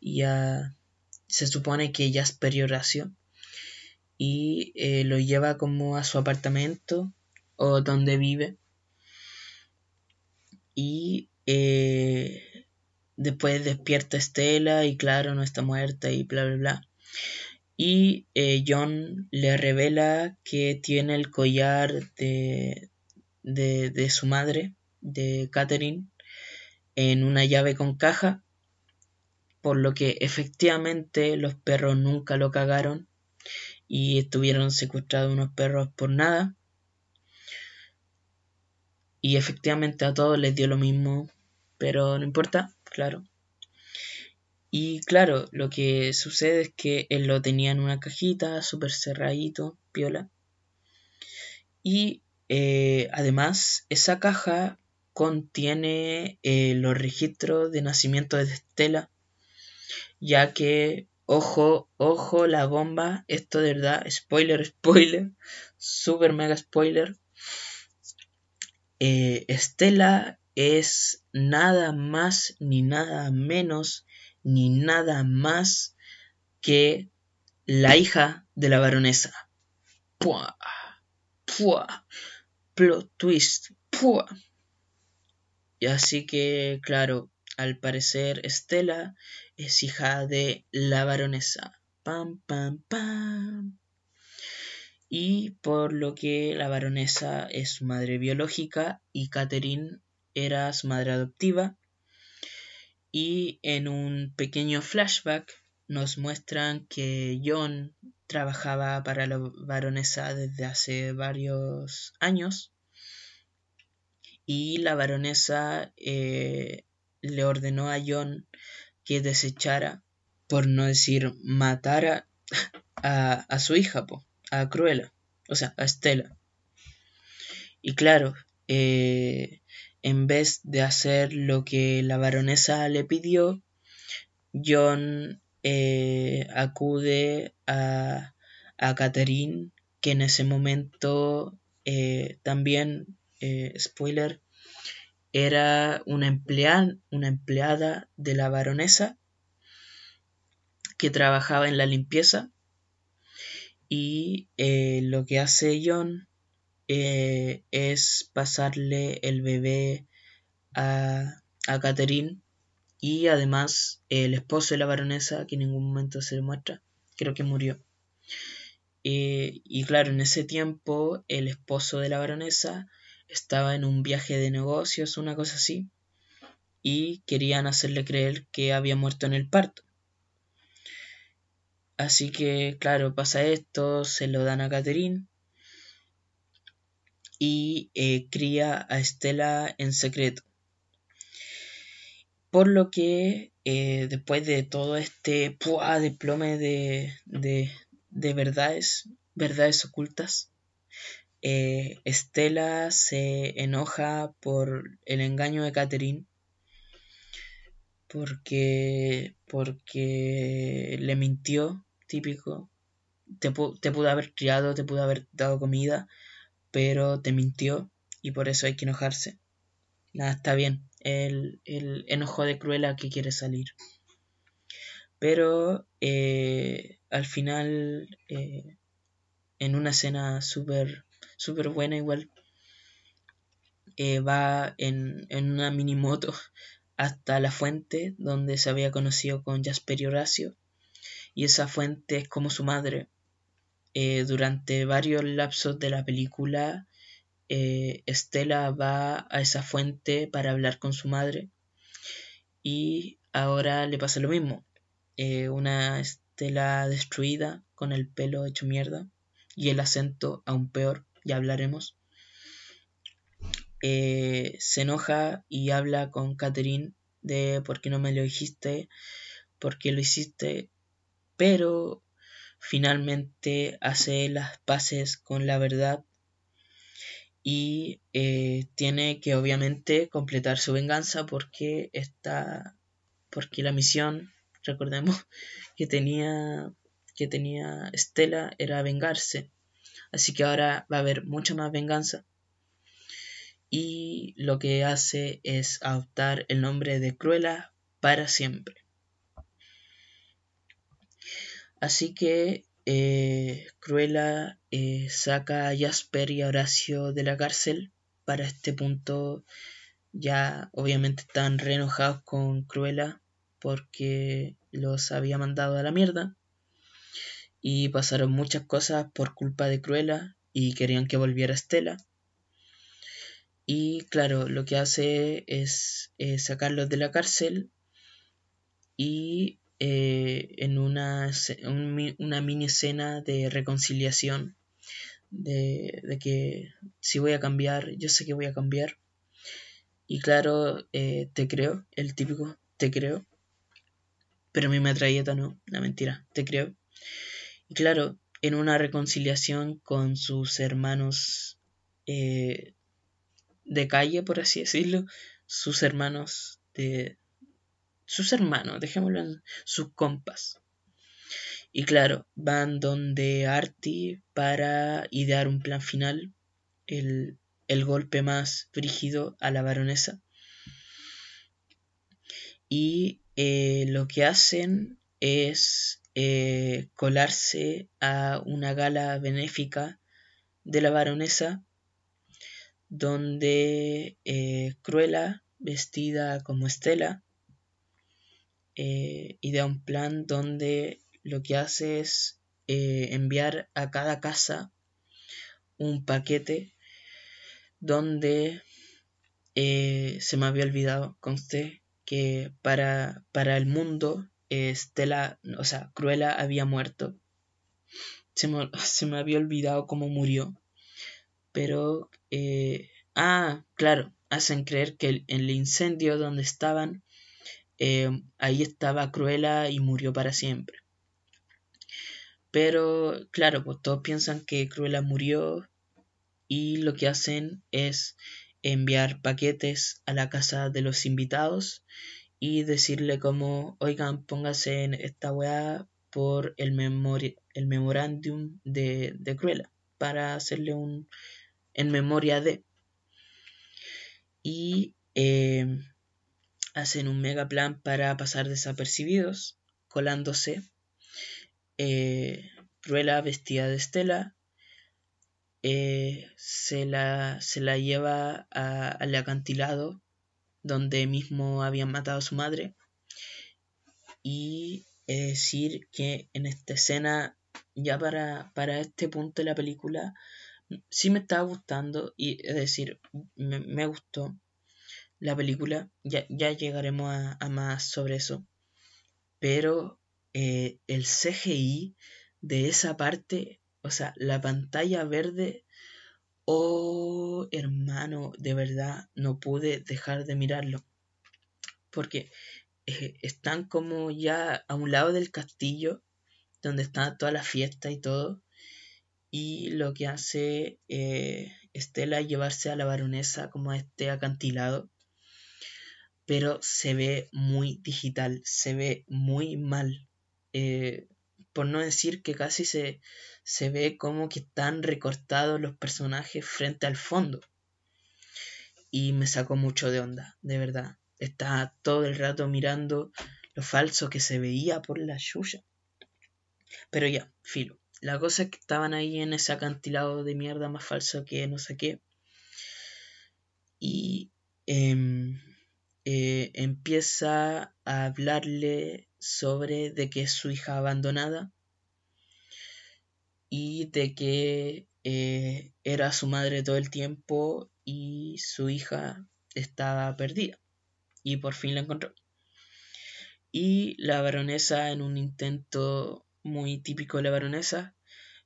y a, se supone que ella es perioracio y eh, lo lleva como a su apartamento o donde vive. Y eh, después despierta Estela y claro no está muerta y bla bla bla. Y eh, John le revela que tiene el collar de, de, de su madre de Catherine en una llave con caja por lo que efectivamente los perros nunca lo cagaron y estuvieron secuestrados unos perros por nada. Y efectivamente a todos les dio lo mismo, pero no importa, claro. Y claro, lo que sucede es que él lo tenía en una cajita, súper cerradito, piola. Y eh, además, esa caja contiene eh, los registros de nacimiento de Estela, ya que Ojo, ojo, la bomba. Esto de verdad, spoiler, spoiler. Super mega spoiler. Eh, Estela es nada más ni nada menos ni nada más que la hija de la baronesa. Pua, pua, plot twist, pua. Y así que, claro, al parecer Estela es hija de la baronesa. Pam, pam, pam. Y por lo que la baronesa es su madre biológica y Catherine era su madre adoptiva. Y en un pequeño flashback nos muestran que John trabajaba para la baronesa desde hace varios años y la baronesa eh, le ordenó a John que desechara, por no decir matara, a, su hija, a Cruella, o sea, a Estela. Y claro, eh, en vez de hacer lo que la baronesa le pidió, John eh, acude a, a Catherine, que en ese momento eh, también, spoiler, era una empleada, de la baronesa que trabajaba en la limpieza y eh, lo que hace John eh, es pasarle el bebé a, a Catherine y además el esposo de la baronesa que en ningún momento se demuestra creo que murió. Eh, y claro en ese tiempo el esposo de la baronesa estaba en un viaje de negocios, una cosa así, y querían hacerle creer que había muerto en el parto. Así que, claro, pasa esto, se lo dan a Catherine y eh, cría a Estela en secreto. Por lo que eh, después de todo este ¡pua! desplome de, de, de verdades, verdades ocultas, eh, Estela se enoja por el engaño de Catherine porque, porque le mintió, típico. Te, pudo haber criado, te pudo haber dado comida, pero te mintió y por eso hay que enojarse. Nada, está bien. El, el enojo de Cruella que quiere salir. Pero eh, al final, eh, en una escena súper súper buena igual. Eh, va en, en, una mini moto hasta la fuente donde se había conocido con Jasper y Horacio. Y esa fuente es como su madre. Eh, durante varios lapsos de la película, eh, Estela va a esa fuente para hablar con su madre. Y ahora le pasa lo mismo. una Estela destruida, con el pelo hecho mierda y el acento aún peor ya hablaremos, eh, se enoja y habla con Catherine de por qué no me lo dijiste, por qué lo hiciste, pero finalmente hace las paces con la verdad y eh, tiene que obviamente completar su venganza porque está porque la misión recordemos que tenía que tenía Estela era vengarse. Así que ahora va a haber mucha más venganza. Y lo que hace es adoptar el nombre de Cruella para siempre. Así que eh, Cruella eh, saca a Jasper y a Horacio de la cárcel. Para este punto ya obviamente están re enojados con Cruella porque los había mandado a la mierda. Y pasaron muchas cosas por culpa de Cruella y querían que volviera Estela. Y claro, lo que hace es eh, sacarlos de la cárcel y eh, en una, una, mini escena de reconciliación de, de, que si voy a cambiar, yo sé que voy a cambiar. Y claro, eh, te creo, el típico te creo. Pero mi metralleta no, la mentira, te creo. Y claro, en una reconciliación con sus hermanos eh, de calle, por así decirlo, sus hermanos de... sus hermanos, dejémoslo en sus compas. Y claro, van donde Artie para idear un plan final, el, el golpe más frígido a la baronesa. Y eh, lo que hacen es eh, colarse a una gala benéfica de la baronesa donde eh, Cruella, vestida como Estela, idea un plan donde lo que hace es enviar a cada casa un paquete donde se me había olvidado, conste, que para, para el mundo Estela, o sea, Cruella había muerto. Se me, se me había olvidado cómo murió. Pero, eh, ah, claro, hacen creer que en el incendio donde estaban, eh, ahí estaba Cruella y murió para siempre. Pero, claro, pues todos piensan que Cruella murió y lo que hacen es enviar paquetes a la casa de los invitados y decirle como, oigan, póngase en esta weá por el, el memorándum de, de Cruella para hacerle un en memoria de y eh, hacen un mega plan para pasar desapercibidos colándose eh, Cruella vestida de Estela eh, se, la, se la lleva al acantilado donde mismo habían matado a su madre. Y decir que en esta escena, ya para, para este punto de la película, sí me estaba gustando, y es decir, me, gustó la película, ya, ya llegaremos a, más sobre eso, pero eh, el CGI de esa parte o sea, la pantalla verde. Oh, hermano, de verdad no pude dejar de mirarlo. Porque eh, están como ya a un lado del castillo, donde está toda la fiesta y todo. Y lo que hace eh, Estela es llevarse a la baronesa como a este acantilado. Pero se ve muy digital, se ve muy mal. Eh, por no decir que casi se, se ve como que están recortados los personajes frente al fondo. Y me sacó mucho de onda, de verdad. Estaba todo el rato mirando lo falso que se veía por la yuya. Pero ya, filo. La cosa es que estaban ahí en ese acantilado de mierda más falso que no sé qué. Y em, eh, empieza a hablarle sobre de que es su hija abandonada y de que eh, era su madre todo el tiempo y su hija estaba perdida y por fin la encontró. Y la baronesa en un intento muy típico de la baronesa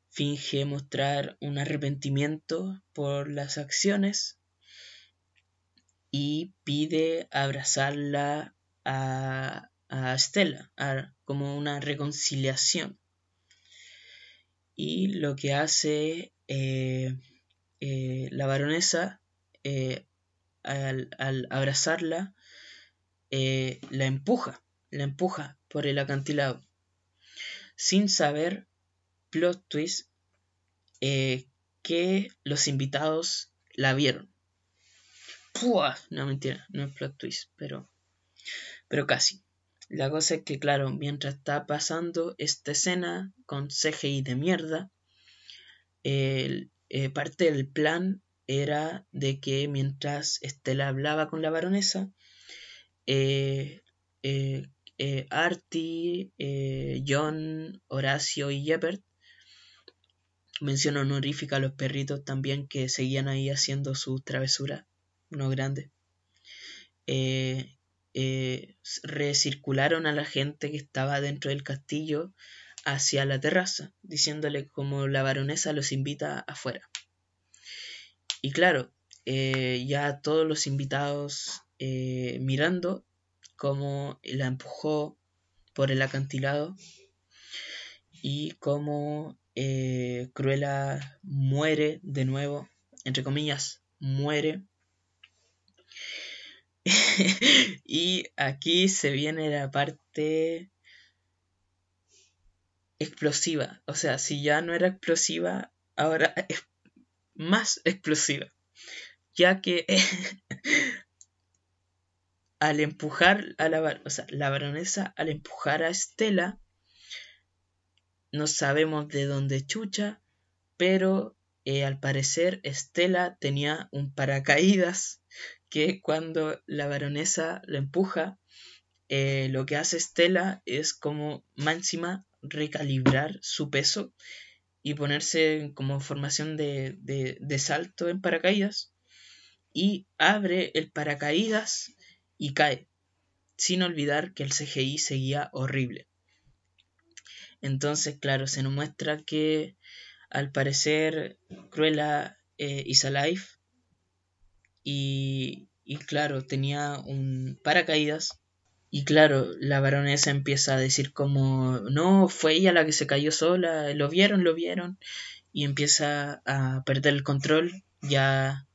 finge mostrar un arrepentimiento por las acciones y pide abrazarla a, a Stella como una reconciliación y lo que hace eh, eh, la baronesa eh, al, abrazarla la empuja, la empuja por el acantilado. sin saber, plot twist, que los invitados la vieron. No mentira, no es plot twist, pero, pero casi. La cosa es que, claro, mientras está pasando esta escena con CGI de mierda, eh, parte del plan era de que mientras Estela hablaba con la baronesa, eh, eh, Artie, John, Horacio y Jeppert mención honorífica a los perritos también que seguían ahí haciendo sus travesuras, no grandes. Eh, eh, recircularon a la gente que estaba dentro del castillo hacia la terraza, diciéndole como la baronesa los invita afuera. Y claro, eh, ya todos los invitados mirando cómo la empujó por el acantilado y cómo eh, Cruella muere de nuevo, entre comillas, muere. y aquí se viene la parte explosiva. O sea, si ya no era explosiva, ahora es más explosiva. Ya que al empujar a la, baronesa, al empujar a Estela, no sabemos de dónde chucha, pero eh, al parecer Estela tenía un paracaídas que cuando la baronesa lo empuja, eh, lo que hace Estela es como máxima recalibrar su peso y ponerse como formación de, de salto en paracaídas y abre el paracaídas y cae, sin olvidar que el CGI seguía horrible. Entonces, claro, se nos muestra que al parecer Cruella eh, is alive y, y claro, tenía un paracaídas. Y claro, la baronesa empieza a decir como, no, fue ella la que se cayó sola, lo vieron, lo vieron, y empieza a perder el control, ya,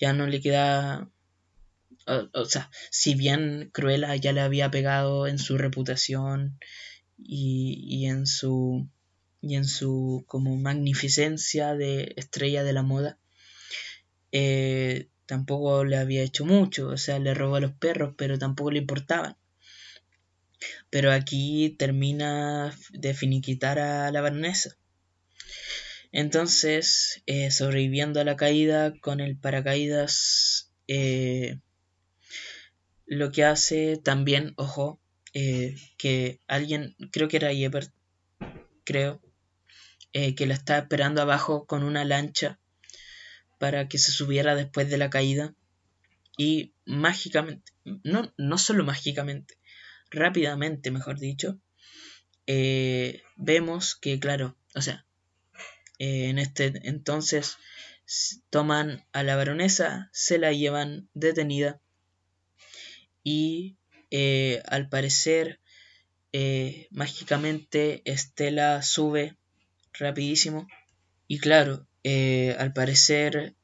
ya no le queda, o, o sea, si bien Cruella ya le había pegado en su reputación, y, en su y en su como magnificencia de estrella de la moda eh, tampoco le había hecho mucho o sea le robó a los perros pero tampoco le importaban. Pero aquí termina de finiquitar a la baronesa. Entonces eh, sobreviviendo a la caída con el paracaídas eh, lo que hace también ojo eh, que alguien, creo que era Yepert, creo, que la estaba esperando abajo con una lancha para que se subiera después de la caída. Y mágicamente, no, no solo mágicamente, rápidamente, mejor dicho, eh, vemos que, claro, o sea, en este entonces toman a la baronesa, se la llevan detenida y eh, al parecer, eh, mágicamente Estela sube rapidísimo. Y claro, eh, al parecer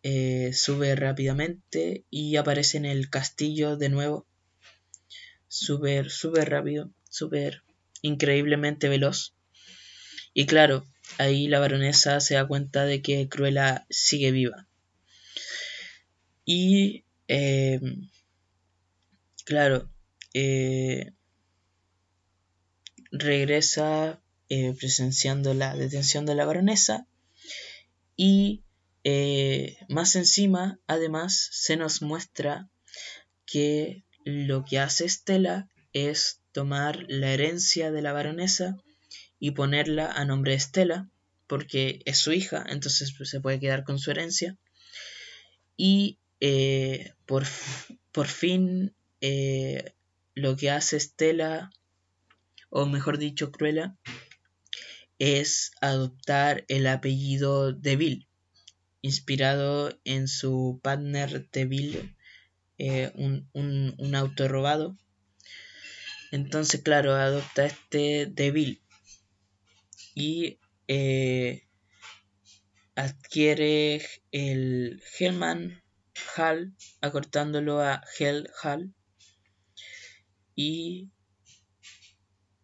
sube rápidamente y aparece en el castillo de nuevo. Súper, súper rápido, súper increíblemente veloz. Y claro, ahí la baronesa se da cuenta de que Cruella sigue viva. Y claro, eh, regresa eh, presenciando la detención de la baronesa y eh, más encima además se nos muestra que lo que hace Estela es tomar la herencia de la baronesa y ponerla a nombre de Estela porque es su hija entonces pues, se puede quedar con su herencia. Y por, por fin lo que hace Estela, o mejor dicho, Cruella, es adoptar el apellido de Bill, inspirado en su partner de Bill, eh, un, auto robado. Entonces, claro, adopta este de Bill y eh, adquiere el Hellman Hall, acortándolo a Hell Hall, y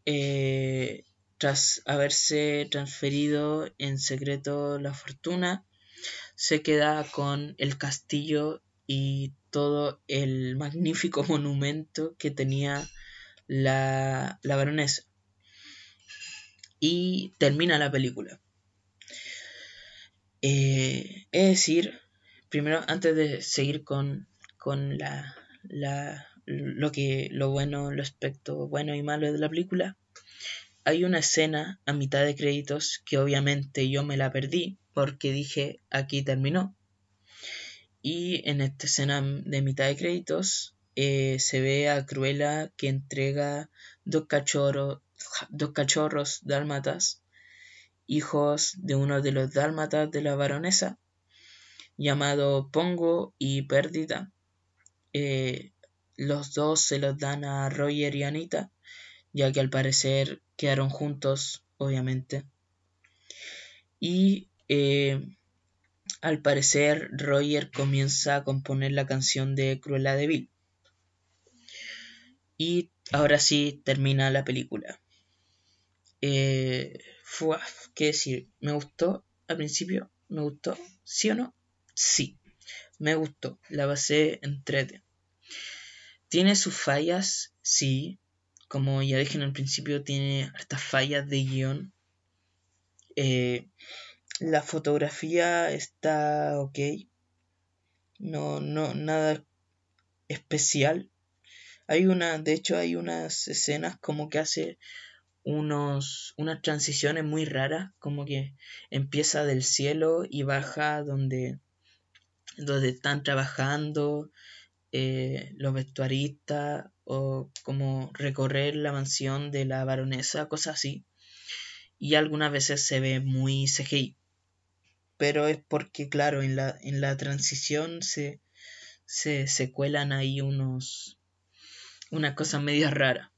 eh, tras haberse transferido en secreto la fortuna, se queda con el castillo y todo el magnífico monumento que tenía la, la baronesa. Y termina la película. Eh, es decir, primero, antes de seguir con, con la, la, lo, que, lo bueno, lo aspecto bueno y malo de la película, hay una escena a mitad de créditos que obviamente yo me la perdí porque dije aquí terminó. Y en esta escena de mitad de créditos eh, se ve a Cruella que entrega dos cachorros, dos cachorros dálmatas, hijos de uno de los dálmatas de la baronesa, llamado Pongo y Pérdida. Eh, los dos se los dan a Roger y Anita, ya que al parecer quedaron juntos, obviamente. Y eh, al parecer Roger comienza a componer la canción de Cruella de Vil. Y ahora sí termina la película. Eh, ¿Qué decir? ¿Me gustó al principio? ¿Me gustó? ¿Sí o no? Sí, me gustó. La basé entrete. ¿Tiene sus fallas? Sí. Como ya dije en el principio, tiene hartas fallas de guion. Eh, la fotografía está ok. No, no, nada especial. Hay una, de hecho, hay unas escenas como que hace unos, unas transiciones muy raras, como que empieza del cielo y baja donde, donde están trabajando eh, los vestuaristas o como recorrer la mansión de la baronesa, cosas así. Y algunas veces se ve muy CGI pero es porque, claro, en la, en la transición se, se, cuelan ahí unos, una cosa media rara.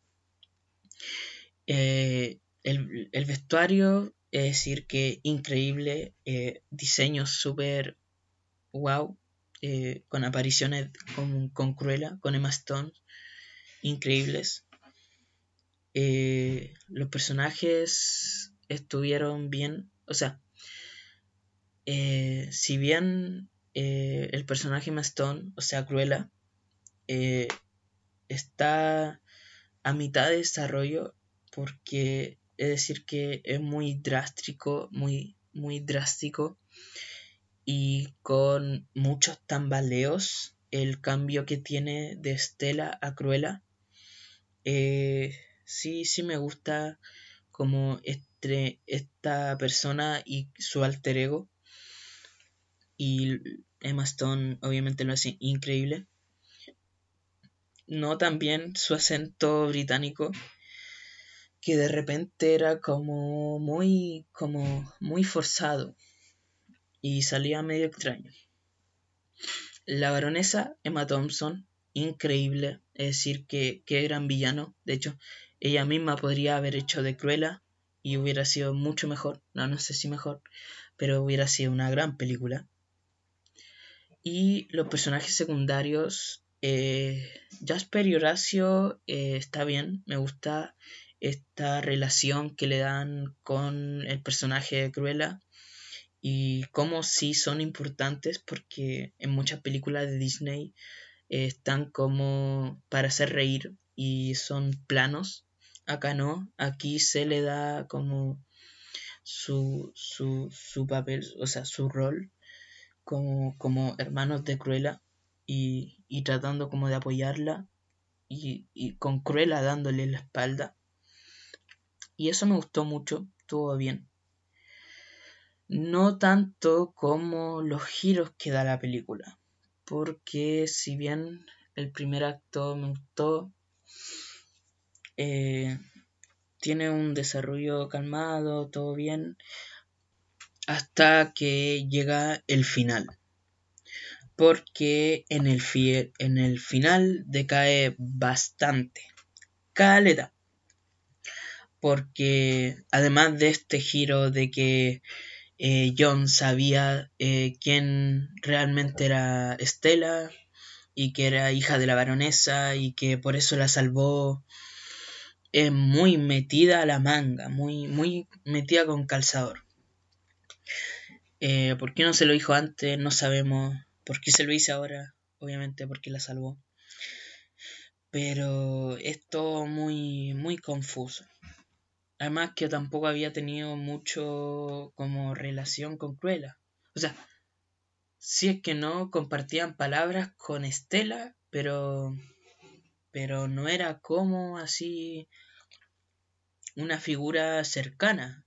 Eh, el, vestuario, es decir, que increíble, eh, diseños súper wow, eh, con apariciones con, con, Cruella, con Emma Stone, increíbles. los personajes estuvieron bien, o sea, eh, si bien eh, el personaje Mastón, o sea, Cruella, eh, está a mitad de desarrollo porque es decir que es muy drástico, muy, muy drástico y con muchos tambaleos el cambio que tiene de Estela a Cruella. sí, sí me gusta como este, esta persona y su alter ego y Emma Stone obviamente lo hace increíble. No también su acento británico que de repente era como muy como muy forzado y salía medio extraño. La baronesa Emma Thompson, increíble, es decir, que qué gran villano. De hecho, ella misma podría haber hecho de Cruella y hubiera sido mucho mejor. No, no sé si mejor, pero hubiera sido una gran película. Y los personajes secundarios, eh, Jasper y Horacio eh, está bien, me gusta esta relación que le dan con el personaje de Cruella y cómo sí son importantes porque en muchas películas de Disney eh, están como para hacer reír y son planos. Acá no, aquí se le da como su, su, su papel, o sea, su rol como, como hermanos de Cruella y, y, tratando como de apoyarla y, y, con Cruella dándole la espalda. Y eso me gustó mucho, estuvo bien. No tanto como los giros que da la película, porque si bien el primer acto me gustó, eh, tiene un desarrollo calmado, todo bien, hasta que llega el final. Porque en el, en el final decae bastante. Caleta. Porque además de este giro de que eh, John sabía eh, quién realmente era Estela y que era hija de la baronesa y que por eso la salvó es muy metida a la manga, muy, muy metida con calzador. Eh, ¿Por qué no se lo dijo antes? No sabemos. ¿Por qué se lo hice ahora? Obviamente porque la salvó. Pero esto muy, muy confuso. Además que tampoco había tenido mucho como relación con Cruella. O sea, si es que no compartían palabras con Estela, pero pero no era como así una figura cercana.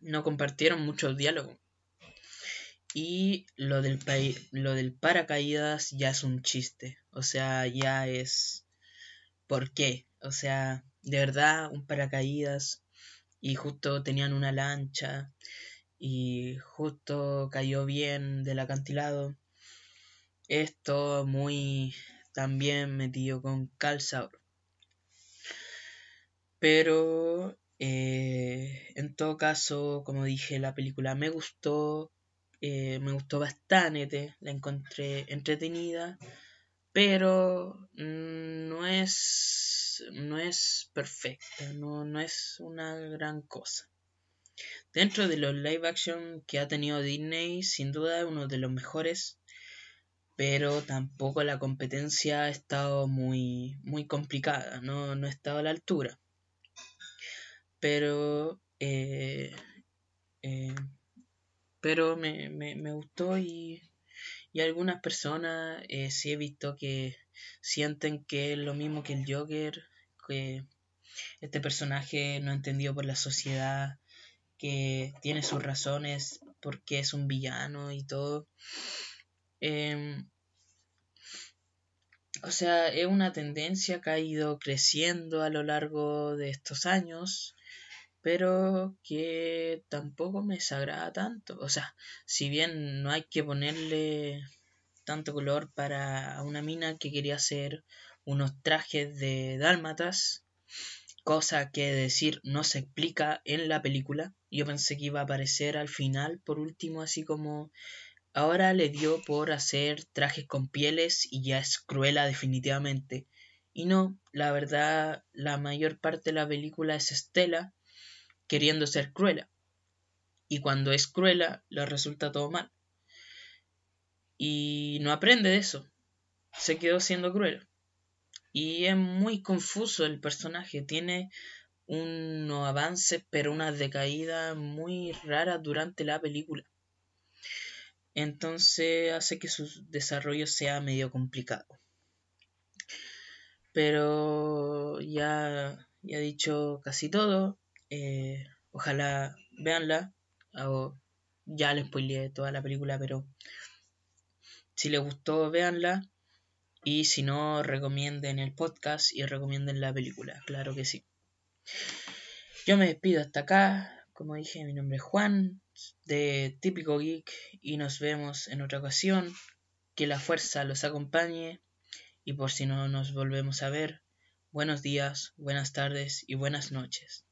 No compartieron muchos diálogos. Y lo del, lo del paracaídas ya es un chiste. O sea, ya es... ¿Por qué? O sea, de verdad, un paracaídas. Y justo tenían una lancha. Y justo cayó bien del acantilado. Esto muy también metido con calzador. Pero eh, en todo caso, como dije, la película me gustó, eh, me gustó bastante, la encontré entretenida, pero no es, no es perfecta, no, no es una gran cosa. Dentro de los live action que ha tenido Disney, sin duda es uno de los mejores, pero tampoco la competencia ha estado muy, muy complicada, no, no ha estado a la altura pero eh, eh, pero me, me, gustó y, y algunas personas eh, sí he visto que sienten que es lo mismo que el Joker, que este personaje no entendido por la sociedad, que tiene sus razones porque es un villano y todo. Em, o sea, es una tendencia que ha ido creciendo a lo largo de estos años pero que tampoco me desagrada tanto. O sea, si bien no hay que ponerle tanto color para una mina que quería hacer unos trajes de dálmatas, cosa que decir no se explica en la película. Yo pensé que iba a aparecer al final, por último, así como ahora le dio por hacer trajes con pieles y ya es cruela definitivamente. Y no, la verdad, la mayor parte de la película es Estela, queriendo ser cruela. Y cuando es cruela, le resulta todo mal. Y no aprende de eso. Se quedó siendo cruel. Y es muy confuso el personaje. Tiene unos avances, pero una decaída muy rara durante la película. Entonces hace que su desarrollo sea medio complicado. Pero ya, ya he dicho casi todo. Eh, ojalá veanla. ya les spoileé toda la película, pero si les gustó, véanla. Y si no, recomienden el podcast y recomienden la película, claro que sí. Yo me despido hasta acá. Como dije, mi nombre es Juan, de Típico Geek, y nos vemos en otra ocasión. Que la fuerza los acompañe. Y por si no nos volvemos a ver, buenos días, buenas tardes y buenas noches.